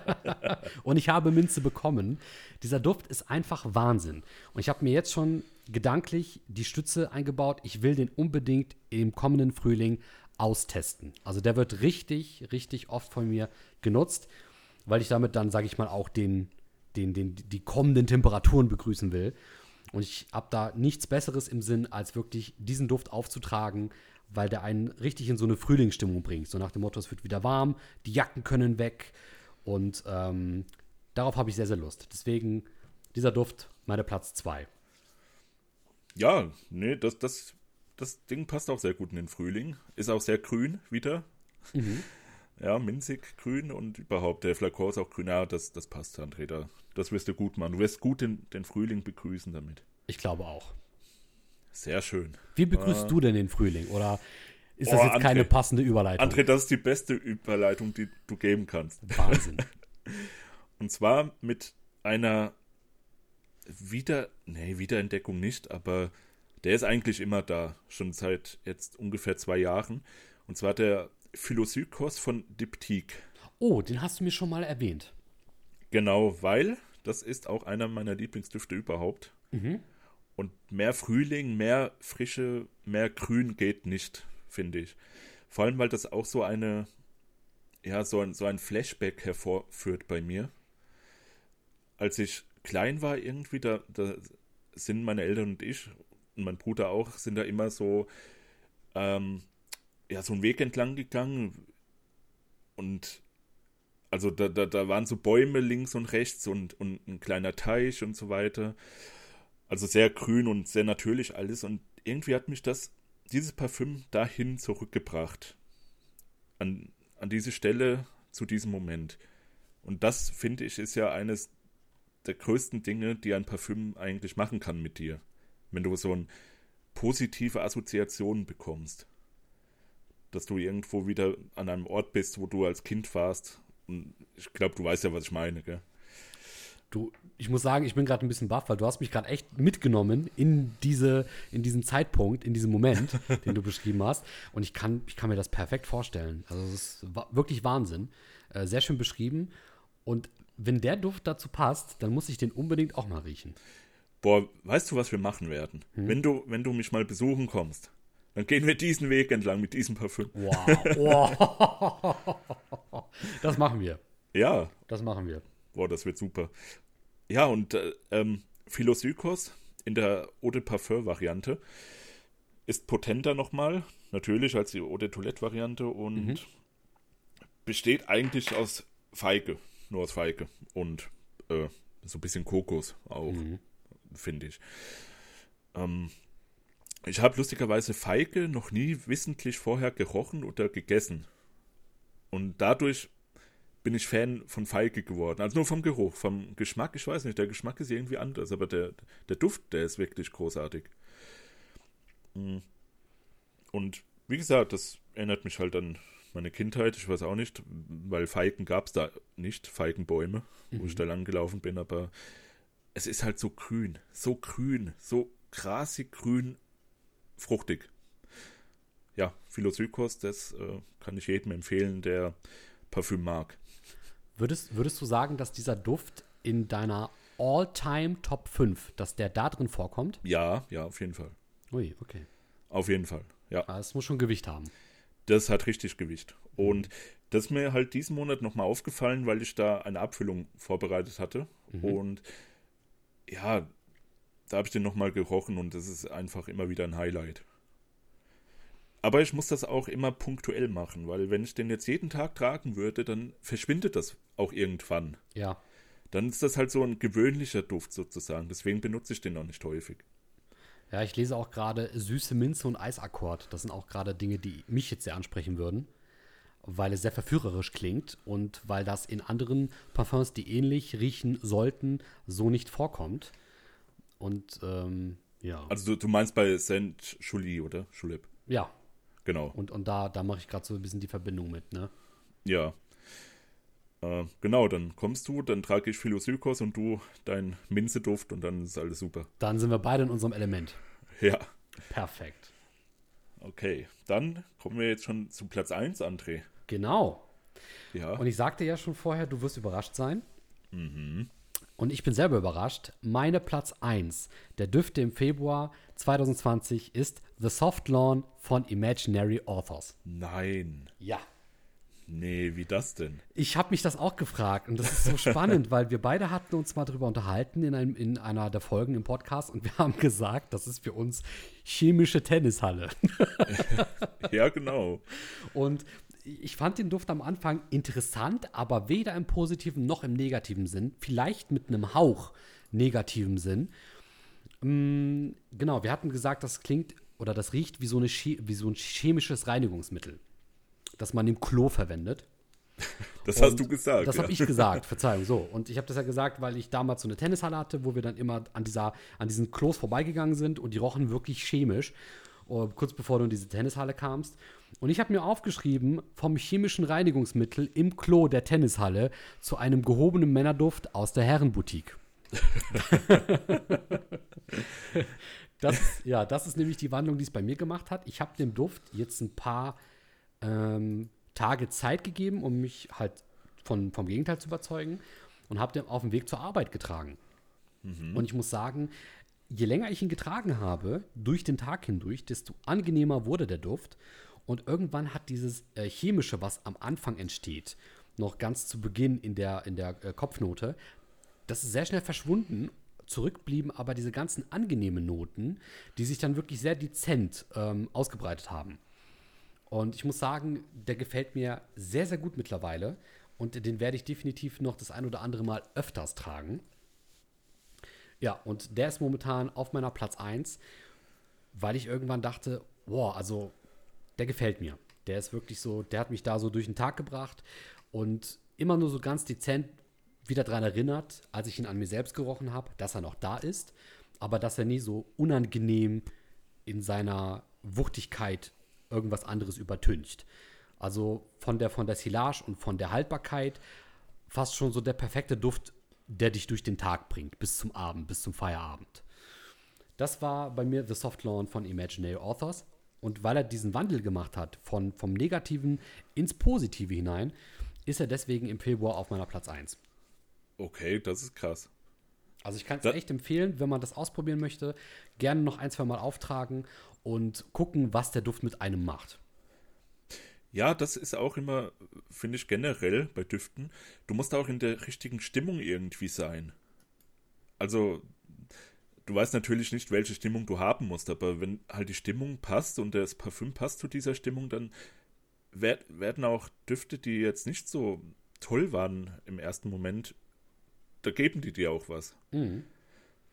und ich habe Minze bekommen. Dieser Duft ist einfach Wahnsinn. Und ich habe mir jetzt schon gedanklich die Stütze eingebaut. Ich will den unbedingt im kommenden Frühling austesten. Also der wird richtig, richtig oft von mir genutzt, weil ich damit dann, sage ich mal, auch den, den, den, die kommenden Temperaturen begrüßen will. Und ich habe da nichts Besseres im Sinn, als wirklich diesen Duft aufzutragen, weil der einen richtig in so eine Frühlingsstimmung bringt. So nach dem Motto, es wird wieder warm, die Jacken können weg. Und ähm, darauf habe ich sehr, sehr Lust. Deswegen dieser Duft, meine Platz 2. Ja, nee, das, das, das Ding passt auch sehr gut in den Frühling. Ist auch sehr grün wieder. Ja, minzig, grün und überhaupt der Flakon ist auch grün. Ja, das, das passt, André. Da, das wirst du gut machen. Du wirst gut den, den Frühling begrüßen damit. Ich glaube auch. Sehr schön. Wie begrüßt du denn den Frühling? Oder ist das Oh, jetzt keine André. passende Überleitung? André, das ist die beste Überleitung, die du geben kannst. Wahnsinn. Und zwar mit einer Wieder, nee, Wiederentdeckung nicht, aber der ist eigentlich immer da, schon seit jetzt ungefähr zwei Jahren. Und zwar der Philosykos von Diptyque. Oh, den hast du mir schon mal erwähnt. Genau, weil das ist auch einer meiner Lieblingsdüfte überhaupt. Und mehr Frühling, mehr Frische, mehr Grün geht nicht, finde ich. Vor allem, weil das auch so eine, ja, so ein, so ein Flashback hervorführt bei mir. Als ich klein war, irgendwie, da, da sind meine Eltern und ich und mein Bruder auch, sind da immer so, ähm, ja, so einen Weg entlang gegangen. Und also da, da, da waren so Bäume links und rechts und, und ein kleiner Teich und so weiter. Also sehr grün und sehr natürlich alles. Und irgendwie hat mich das, dieses Parfüm dahin zurückgebracht. An, an diese Stelle, zu diesem Moment. Und das, finde ich, ist ja eines der größten Dinge, die ein Parfüm eigentlich machen kann mit dir. Wenn du so eine positive Assoziation bekommst. Dass du irgendwo wieder an einem Ort bist, wo du als Kind warst. Und ich glaube, du weißt ja, was ich meine, gell? Du, ich muss sagen, ich bin gerade ein bisschen baff, weil du hast mich gerade echt mitgenommen in, diese, in diesen Zeitpunkt, in diesen Moment, den du beschrieben hast. Und ich kann, ich kann mir das perfekt vorstellen. Also es ist wirklich Wahnsinn. Äh, sehr schön beschrieben. Und wenn der Duft dazu passt, dann muss ich den unbedingt auch mal riechen. Boah, weißt du, was wir machen werden? Wenn, du, wenn du mich mal besuchen kommst, dann gehen wir diesen Weg entlang mit diesem Parfüm. Wow. wow. Das machen wir. Ja, Das machen wir. boah, das wird super. Ja, und äh, ähm, Philosykos in der Eau de Parfum-Variante ist potenter nochmal, natürlich als die Eau de Toilette-Variante und besteht eigentlich aus Feige, nur aus Feige und äh, so ein bisschen Kokos auch, finde ich. Ähm, ich habe lustigerweise Feige noch nie wissentlich vorher gerochen oder gegessen. Und dadurch bin ich Fan von Feige geworden. Also nur vom Geruch, vom Geschmack, ich weiß nicht, der Geschmack ist irgendwie anders, aber der, der Duft, der ist wirklich großartig. Mm. Und wie gesagt, das erinnert mich halt an meine Kindheit, ich weiß auch nicht, weil Feigen gab es da nicht, Feigenbäume, wo ich da lang gelaufen bin, aber es ist halt so grün, so grün, so grasig grün, fruchtig. Ja, Philosykos, das äh, kann ich jedem empfehlen, der Parfüm mag. Würdest, würdest du sagen, dass dieser Duft in deiner All-Time Top 5, dass der da drin vorkommt? Ja, ja, auf jeden Fall. Ui, okay. Auf jeden Fall. Ja, Ah, Es muss schon Gewicht haben. das hat richtig Gewicht. Und das ist mir halt diesen Monat nochmal aufgefallen, weil ich da eine Abfüllung vorbereitet hatte. Und ja, da habe ich den nochmal gerochen und das ist einfach immer wieder ein Highlight. Aber ich muss das auch immer punktuell machen, weil wenn ich den jetzt jeden Tag tragen würde, dann verschwindet das auch irgendwann. Ja. Dann ist das halt so ein gewöhnlicher Duft sozusagen. Deswegen benutze ich den noch nicht häufig. Ja, ich lese auch gerade Süße Minze und Eisakkord. Das sind auch gerade Dinge, die mich jetzt sehr ansprechen würden, weil es sehr verführerisch klingt und weil das in anderen Parfums, die ähnlich riechen sollten, so nicht vorkommt. Und ähm, ja. Also du, du meinst bei Saint Julie, oder? Julep. Ja. Genau. Und, und da, da mache ich gerade so ein bisschen die Verbindung mit, ne? Ja. Äh, genau, dann kommst du, dann trage ich Philosykos und du dein Minzeduft und dann ist alles super. Dann sind wir beide in unserem Element. Ja. Perfekt. Okay, dann kommen wir jetzt schon zu Platz 1, André. Genau. Ja. Und ich sagte ja schon vorher, du wirst überrascht sein. Mhm. Und ich bin selber überrascht. Meine Platz 1 der Düfte im Februar 2020 ist The Soft Lawn von Imaginary Authors. Nein. Ja. Nee, wie das denn? Ich habe mich das auch gefragt und das ist so spannend, weil wir beide hatten uns mal darüber unterhalten in, einem, in einer der Folgen im Podcast und wir haben gesagt, das ist für uns chemische Tennishalle. ja, genau. Und ich fand den Duft am Anfang interessant, aber weder im positiven noch im negativen Sinn. Vielleicht mit einem Hauch negativen Sinn. Mm, genau, wir hatten gesagt, das klingt oder das riecht wie so, eine, wie so ein chemisches Reinigungsmittel, das man im Klo verwendet. Das hast du gesagt. Das ja. habe ich gesagt, Verzeihung, so. Und ich habe das ja gesagt, weil ich damals so eine Tennishalle hatte, wo wir dann immer an, dieser, an diesen Klos vorbeigegangen sind und die rochen wirklich chemisch, uh, kurz bevor du in diese Tennishalle kamst. Und ich habe mir aufgeschrieben, vom chemischen Reinigungsmittel im Klo der Tennishalle zu einem gehobenen Männerduft aus der Herrenboutique. das, ja, das ist nämlich die Wandlung, die es bei mir gemacht hat. Ich habe dem Duft jetzt ein paar ähm, Tage Zeit gegeben, um mich halt von, vom Gegenteil zu überzeugen und habe den auf dem Weg zur Arbeit getragen. Mhm. Und ich muss sagen, je länger ich ihn getragen habe, durch den Tag hindurch, desto angenehmer wurde der Duft. Und irgendwann hat dieses äh, Chemische, was am Anfang entsteht, noch ganz zu Beginn in der, in der äh, Kopfnote, das ist sehr schnell verschwunden. Zurückblieben aber diese ganzen angenehmen Noten, die sich dann wirklich sehr dezent ähm, ausgebreitet haben. Und ich muss sagen, der gefällt mir sehr, sehr gut mittlerweile. Und den werde ich definitiv noch das ein oder andere Mal öfters tragen. Ja, und der ist momentan auf meiner Platz 1, weil ich irgendwann dachte, wow, also der gefällt mir. Der ist wirklich so, der hat mich da so durch den Tag gebracht und immer nur so ganz dezent wieder daran erinnert, als ich ihn an mir selbst gerochen habe, dass er noch da ist, aber dass er nie so unangenehm in seiner Wuchtigkeit irgendwas anderes übertüncht. Also von der, von der Silage und von der Haltbarkeit fast schon so der perfekte Duft, der dich durch den Tag bringt, bis zum Abend, bis zum Feierabend. Das war bei mir The Soft Lawn von Imaginary Authors. Und weil er diesen Wandel gemacht hat, von, vom Negativen ins Positive hinein, ist er deswegen im Februar auf meiner Platz 1. Okay, das ist krass. Also ich kann es echt empfehlen, wenn man das ausprobieren möchte, gerne noch ein, zwei Mal auftragen und gucken, was der Duft mit einem macht. Ja, das ist auch immer, finde ich generell bei Düften. Du musst auch in der richtigen Stimmung irgendwie sein. Also, du weißt natürlich nicht, welche Stimmung du haben musst, aber wenn halt die Stimmung passt und das Parfüm passt zu dieser Stimmung, dann werden auch Düfte, die jetzt nicht so toll waren im ersten Moment, da geben die dir auch was. Mhm.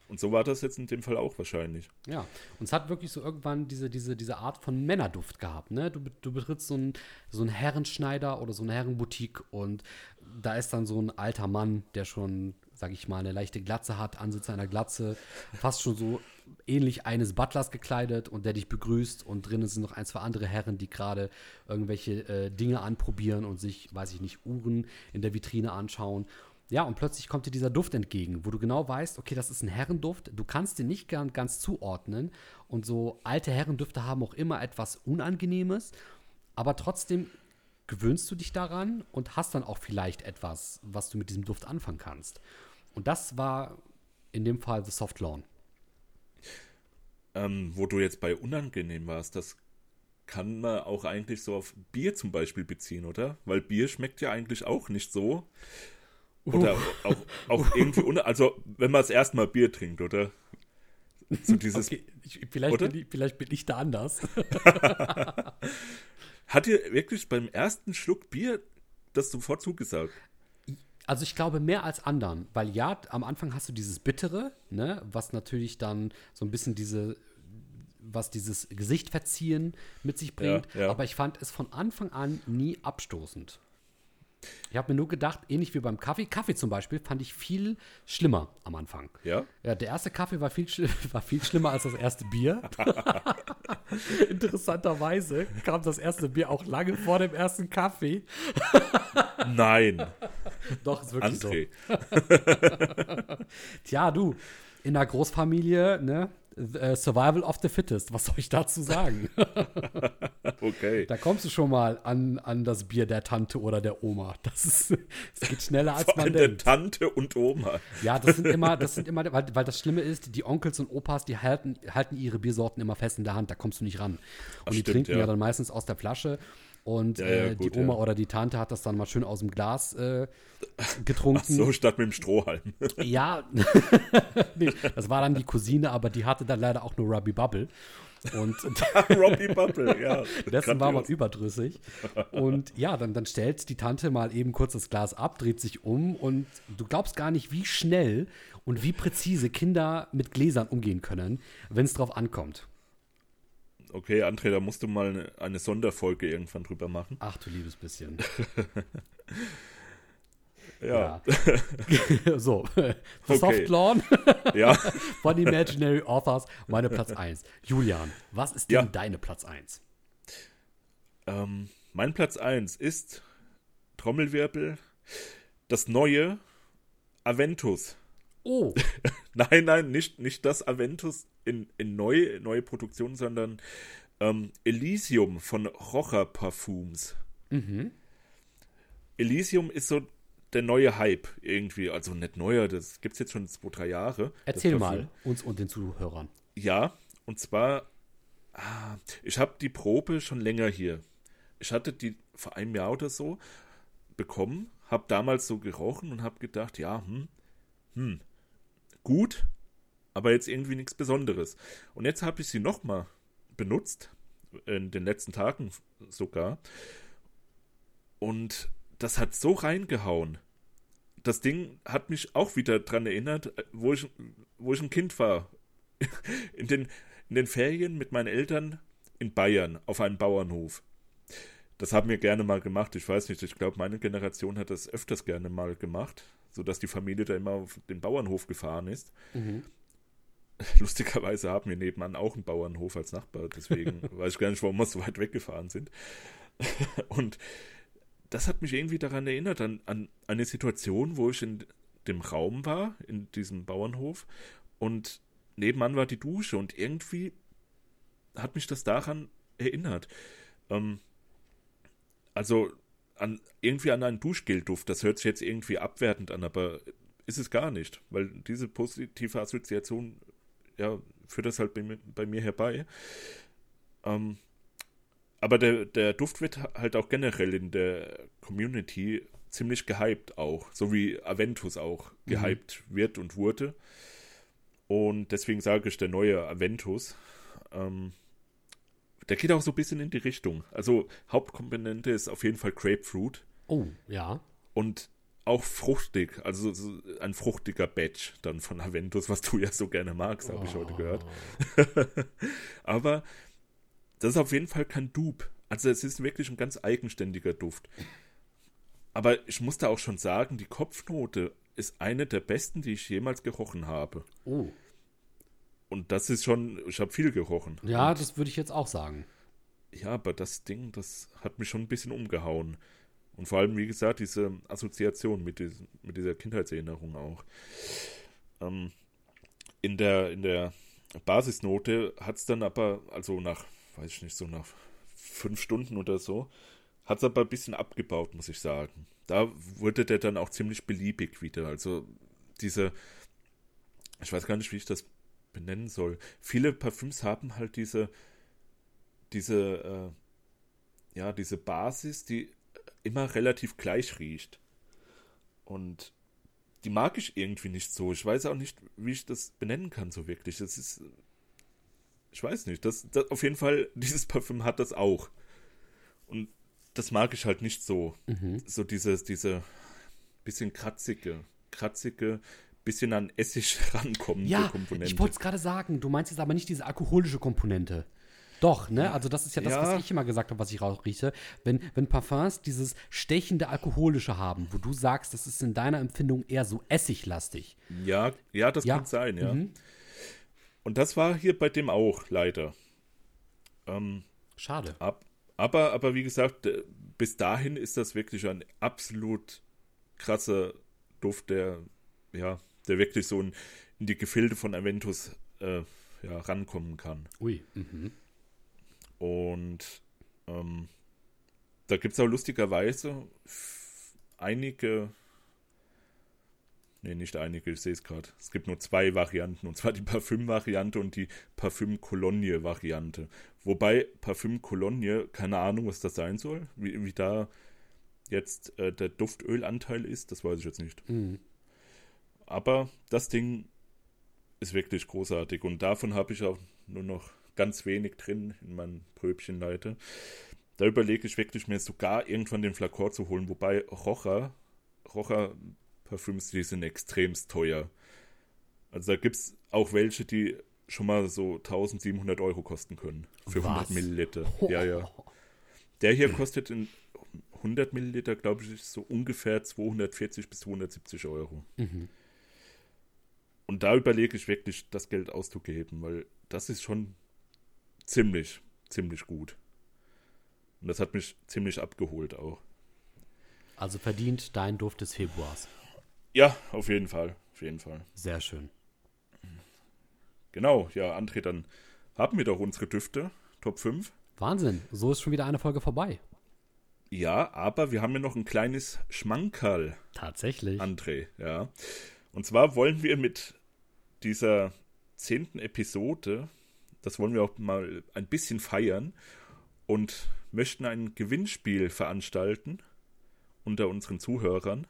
Und so war das jetzt in dem Fall auch wahrscheinlich. Ja, und es hat wirklich so irgendwann diese, diese, diese Art von Männerduft gehabt. Ne? Du, du betrittst so einen, so einen Herrenschneider oder so eine Herrenboutique und da ist dann so ein alter Mann, der schon, sag ich mal, eine leichte Glatze hat, Ansitz einer Glatze, fast schon so ähnlich eines Butlers gekleidet und der dich begrüßt und drinnen sind noch ein, zwei andere Herren, die gerade irgendwelche äh, Dinge anprobieren und sich, weiß ich nicht, Uhren in der Vitrine anschauen. Ja, und plötzlich kommt dir dieser Duft entgegen, wo du genau weißt, okay, das ist ein Herrenduft. Du kannst den nicht ganz, ganz zuordnen. Und so alte Herrendüfte haben auch immer etwas Unangenehmes. Aber trotzdem gewöhnst du dich daran und hast dann auch vielleicht etwas, was du mit diesem Duft anfangen kannst. Und das war in dem Fall The Soft Lawn. Ähm, wo du jetzt bei unangenehm warst, das kann man auch eigentlich so auf Bier zum Beispiel beziehen, oder? Weil Bier schmeckt ja eigentlich auch nicht so. Oder auch, auch irgendwie, also wenn man das erste Mal Bier trinkt, oder? So dieses, okay, ich, vielleicht, oder? Bin ich, vielleicht bin ich da anders. Hat dir wirklich beim ersten Schluck Bier das sofort zugesagt? Also ich glaube mehr als anderen, weil ja, am Anfang hast du dieses Bittere, ne, was natürlich dann so ein bisschen diese, was dieses Gesicht verziehen mit sich bringt. Ja, ja. Aber ich fand es von Anfang an nie abstoßend. Ich habe mir nur gedacht, ähnlich wie beim Kaffee. Kaffee zum Beispiel fand ich viel schlimmer am Anfang. Ja? Ja, der erste Kaffee war viel, war viel schlimmer als das erste Bier. Interessanterweise kam das erste Bier auch lange vor dem ersten Kaffee. Nein, Doch, ist wirklich so. André. Tja, du, in einer Großfamilie, ne? äh, Survival of the Fittest, was soll ich dazu sagen? Okay. da kommst du schon mal an, an das Bier der Tante oder der Oma. Das ist, es geht schneller als Vor man allem der denkt. Tante und Oma. Ja, das sind immer, das sind immer, weil, weil das Schlimme ist, die Onkels und Opas, die halten, halten ihre Biersorten immer fest in der Hand, da kommst du nicht ran. Und Ach, die stimmt, trinken ja. ja. dann meistens aus der Flasche. Und Ja, ja, äh, gut, die Oma ja. oder die Tante hat das dann mal schön aus dem Glas äh, getrunken. So statt mit dem Strohhalm. Ja, nee, das war dann die Cousine, aber die hatte dann leider auch nur Ruby Bubble. Und Robbie Bubble, ja. dessen war man überdrüssig. Und ja, dann, dann stellt die Tante mal eben kurz das Glas ab, dreht sich um und du glaubst gar nicht, wie schnell und wie präzise Kinder mit Gläsern umgehen können, wenn es drauf ankommt. Okay, André, da musst du mal eine, eine Sonderfolge irgendwann drüber machen. Ach du liebes bisschen. Ja. Ja. so, Okay. Soft Lawn Ja. von Imaginary Authors, meine Platz 1. Julian, was ist denn Ja. deine Platz 1? Ähm, mein Platz 1 ist Trommelwirbel, das neue Aventus. Oh, Nein, nein, nicht, nicht das Aventus in, in neue, neue Produktion, sondern ähm, Elysium von Rocher Parfums. mhm. Elysium ist so der neue Hype irgendwie. Also nicht neuer, das gibt es jetzt schon zwei, drei Jahre. Erzähl mal uns und den Zuhörern. Ja, und zwar, ah, ich habe die Probe schon länger hier. Ich hatte die vor einem Jahr oder so bekommen, habe damals so gerochen und habe gedacht, ja, hm, hm, gut, aber jetzt irgendwie nichts Besonderes. Und jetzt habe ich sie nochmal benutzt, in den letzten Tagen sogar. Und das hat so reingehauen. Das Ding hat mich auch wieder dran erinnert, wo ich, wo ich ein Kind war. In den, in den Ferien mit meinen Eltern in Bayern auf einem Bauernhof. Das haben wir gerne mal gemacht. Ich weiß nicht, ich glaube, meine Generation hat das öfters gerne mal gemacht, sodass die Familie da immer auf den Bauernhof gefahren ist. Lustigerweise haben wir nebenan auch einen Bauernhof als Nachbar, deswegen weiß ich gar nicht, warum wir so weit weggefahren sind. Und das hat mich irgendwie daran erinnert, an, an eine Situation, wo ich in dem Raum war, in diesem Bauernhof, und nebenan war die Dusche und irgendwie hat mich das daran erinnert. Ähm, also an, irgendwie an einen Duschgelduft. Das hört sich jetzt irgendwie abwertend an, aber ist es gar nicht, weil diese positive Assoziation ja, führt das halt bei mir, bei mir herbei. Ähm, aber der, der Duft wird halt auch generell in der Community ziemlich gehypt auch, so wie Aventus auch gehypt wird und wurde. Und deswegen sage ich, der neue Aventus, ähm, der geht auch so ein bisschen in die Richtung. Also Hauptkomponente ist auf jeden Fall Grapefruit Oh, ja. und auch fruchtig, also so ein fruchtiger Batch dann von Aventus, was du ja so gerne magst, habe ich heute gehört. Aber das ist auf jeden Fall kein Dupe. Also es ist wirklich ein ganz eigenständiger Duft. Aber ich muss da auch schon sagen, die Kopfnote ist eine der besten, die ich jemals gerochen habe. Oh. Und das ist schon, ich habe viel gerochen. Ja, Und, das würde ich jetzt auch sagen. ja, aber das Ding, das hat mich schon ein bisschen umgehauen. Und vor allem, wie gesagt, diese Assoziation mit, diesem, mit dieser Kindheitserinnerung auch. Ähm, in, der, in der Basisnote hat es dann aber, also nach, weiß ich nicht, so nach fünf Stunden oder so, hat es aber ein bisschen abgebaut, muss ich sagen. Da wurde der dann auch ziemlich beliebig wieder. Also diese, ich weiß gar nicht, wie ich das benennen soll. Viele Parfüms haben halt diese, diese, äh, ja, diese Basis, die immer relativ gleich riecht. Und die mag ich irgendwie nicht so. Ich weiß auch nicht, wie ich das benennen kann, so wirklich. Das ist. Ich weiß nicht. Das, das, auf jeden Fall, dieses Parfüm hat das auch. Und das mag ich halt nicht so. So dieses, diese bisschen kratzige, kratzige, bisschen an Essig rankommende Ja, Komponente. ich wollte es gerade sagen. Du meinst jetzt aber nicht diese alkoholische Komponente. Doch, ne? Also das ist ja das, Ja. was ich immer gesagt habe, was ich rauchrieche. Wenn, wenn Parfums dieses stechende Alkoholische haben, wo du sagst, das ist in deiner Empfindung eher so essiglastig. Ja, ja, das Ja. kann sein, ja. Mhm. Und das war hier bei dem auch, leider. Ähm, Schade. ab, aber, aber wie gesagt, äh, bis dahin ist das wirklich ein absolut krasser Duft, der, ja, der wirklich so in, in die Gefilde von Aventus äh, ja, rankommen kann. Ui. Mhm. Und ähm, da gibt es auch lustigerweise einige, nee, nicht einige, ich sehe es gerade. Es gibt nur zwei Varianten, und zwar die Parfüm-Variante und die Parfüm-Cologne-Variante. Wobei Parfüm-Cologne, keine Ahnung, was das sein soll, wie, wie da jetzt äh, der Duftölanteil ist, das weiß ich jetzt nicht. Mhm. Aber das Ding ist wirklich großartig und davon habe ich auch nur noch ganz wenig drin in meinen Pröbchenleiter. Da überlege ich wirklich mir sogar irgendwann den Flakor zu holen, wobei Rocher, Rocher Parfüms, die sind extremst teuer. Also da gibt es auch welche, die schon mal so 1700 Euro kosten können. Für Was? 100 Milliliter. Ja, ja. Der hier kostet in 100 Milliliter, glaube ich, so ungefähr 240 bis 270 Euro. Mhm. Und da überlege ich wirklich, das Geld auszugeben, weil das ist schon ziemlich, ziemlich gut. Und das hat mich ziemlich abgeholt auch. Also verdient dein Duft des Februars. Ja, auf jeden Fall, auf jeden Fall. Sehr schön. Genau, ja, André, dann haben wir doch unsere Düfte, Top 5. Wahnsinn. So ist schon wieder eine Folge vorbei. Ja, aber wir haben ja noch ein kleines Schmankerl, Tatsächlich. André, ja. Und zwar wollen wir mit dieser zehnten Episode, das wollen wir auch mal ein bisschen feiern und möchten ein Gewinnspiel veranstalten unter unseren Zuhörern.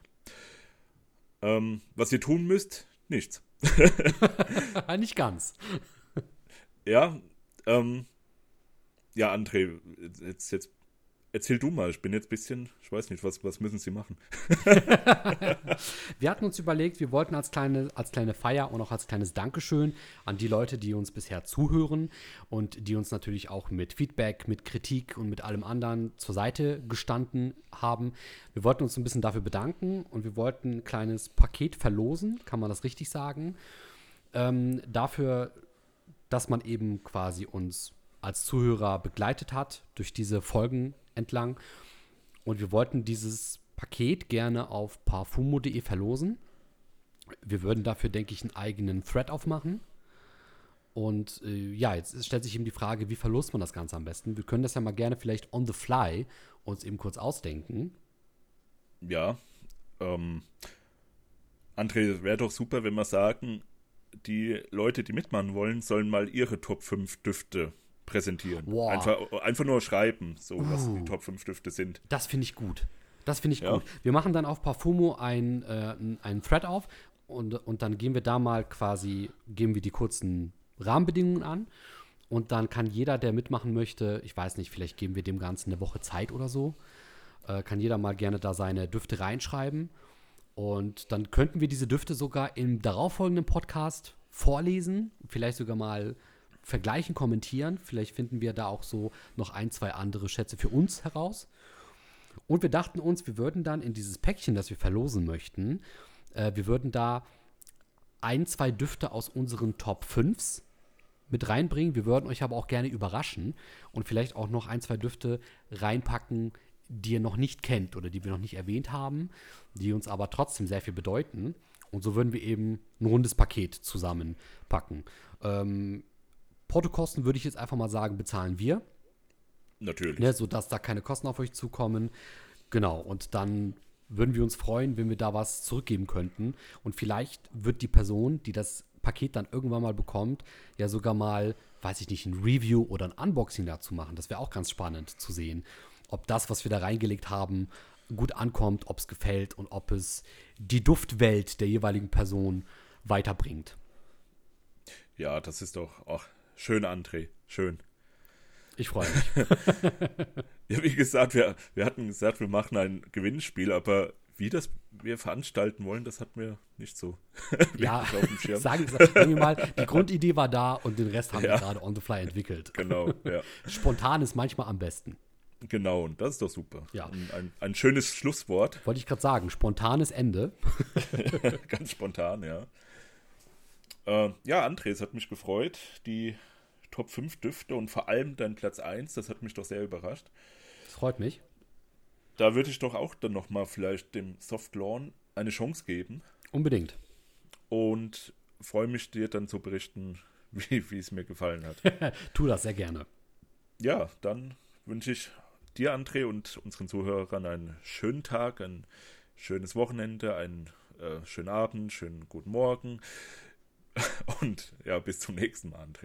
Ähm, was ihr tun müsst, nichts. Nicht ganz. Ja, ähm, ja, André, jetzt, jetzt erzähl du mal. Ich bin jetzt ein bisschen, ich weiß nicht, was, was müssen sie machen? Wir hatten uns überlegt, wir wollten als kleine, als kleine Feier und auch als kleines Dankeschön an die Leute, die uns bisher zuhören und die uns natürlich auch mit Feedback, mit Kritik und mit allem anderen zur Seite gestanden haben. Wir wollten uns ein bisschen dafür bedanken und wir wollten ein kleines Paket verlosen, kann man das richtig sagen, ähm, dafür, dass man eben quasi uns als Zuhörer begleitet hat durch diese Folgen entlang. Und wir wollten dieses Paket gerne auf parfumo.de verlosen. Wir würden dafür, denke ich, einen eigenen Thread aufmachen. Und äh, ja, jetzt stellt sich eben die Frage, wie verlost man das Ganze am besten? Wir können das ja mal gerne vielleicht on the fly uns eben kurz ausdenken. Ja, ähm, André, wäre doch super, wenn wir sagen, die Leute, die mitmachen wollen, sollen mal ihre Top 5 Düfte präsentieren. Wow. Einfach, einfach nur schreiben, so was Uh. die Top 5 Düfte sind. Das finde ich gut. Das finde ich Ja. gut. Wir machen dann auf Parfumo ein, äh, einen Thread auf und, und dann gehen wir da mal quasi, geben wir die kurzen Rahmenbedingungen an. Und dann kann jeder, der mitmachen möchte, ich weiß nicht, vielleicht geben wir dem Ganzen eine Woche Zeit oder so, äh, kann jeder mal gerne da seine Düfte reinschreiben. Und dann könnten wir diese Düfte sogar im darauffolgenden Podcast vorlesen, vielleicht sogar mal vergleichen, kommentieren. Vielleicht finden wir da auch so noch ein, zwei andere Schätze für uns heraus. Und wir dachten uns, wir würden dann in dieses Päckchen, das wir verlosen möchten, äh, wir würden da ein, zwei Düfte aus unseren Top 5s mit reinbringen. Wir würden euch aber auch gerne überraschen und vielleicht auch noch ein, zwei Düfte reinpacken, die ihr noch nicht kennt oder die wir noch nicht erwähnt haben, die uns aber trotzdem sehr viel bedeuten. Und so würden wir eben ein rundes Paket zusammenpacken. Ähm, Portokosten würde ich jetzt einfach mal sagen, bezahlen wir Natürlich. ne, sodass da keine Kosten auf euch zukommen. Genau, und dann würden wir uns freuen, wenn wir da was zurückgeben könnten. Und vielleicht wird die Person, die das Paket dann irgendwann mal bekommt, ja sogar mal, weiß ich nicht, ein Review oder ein Unboxing dazu machen. Das wäre auch ganz spannend zu sehen, ob das, was wir da reingelegt haben, gut ankommt, ob es gefällt und ob es die Duftwelt der jeweiligen Person weiterbringt. Ja, das ist doch auch schön, André. Schön. Ich freue mich. Ja, wie gesagt, wir, wir hatten gesagt, wir machen ein Gewinnspiel, aber wie das wir veranstalten wollen, das hat mir nicht so ja, auf dem Schirm. Sagen, sagen wir mal, die Grundidee war da und den Rest haben ja. wir gerade on the fly entwickelt. Genau, ja. Spontan ist manchmal am besten. Genau, und das ist doch super. Ja. Ein, ein, ein schönes Schlusswort. Wollte ich gerade sagen, spontanes Ende. Ganz spontan, ja. Äh, ja, André, es hat mich gefreut. Die Top 5 Düfte und vor allem dein Platz 1, das hat mich doch sehr überrascht. Das freut mich. Da würde ich doch auch dann nochmal vielleicht dem Soft Lawn eine Chance geben. Unbedingt. Und freue mich dir dann zu berichten, wie, wie es mir gefallen hat. tu das sehr gerne. Ja, dann wünsche ich dir, André, und unseren Zuhörern einen schönen Tag, ein schönes Wochenende, einen äh, schönen Abend, schönen guten Morgen. Und ja, bis zum nächsten Mal, André.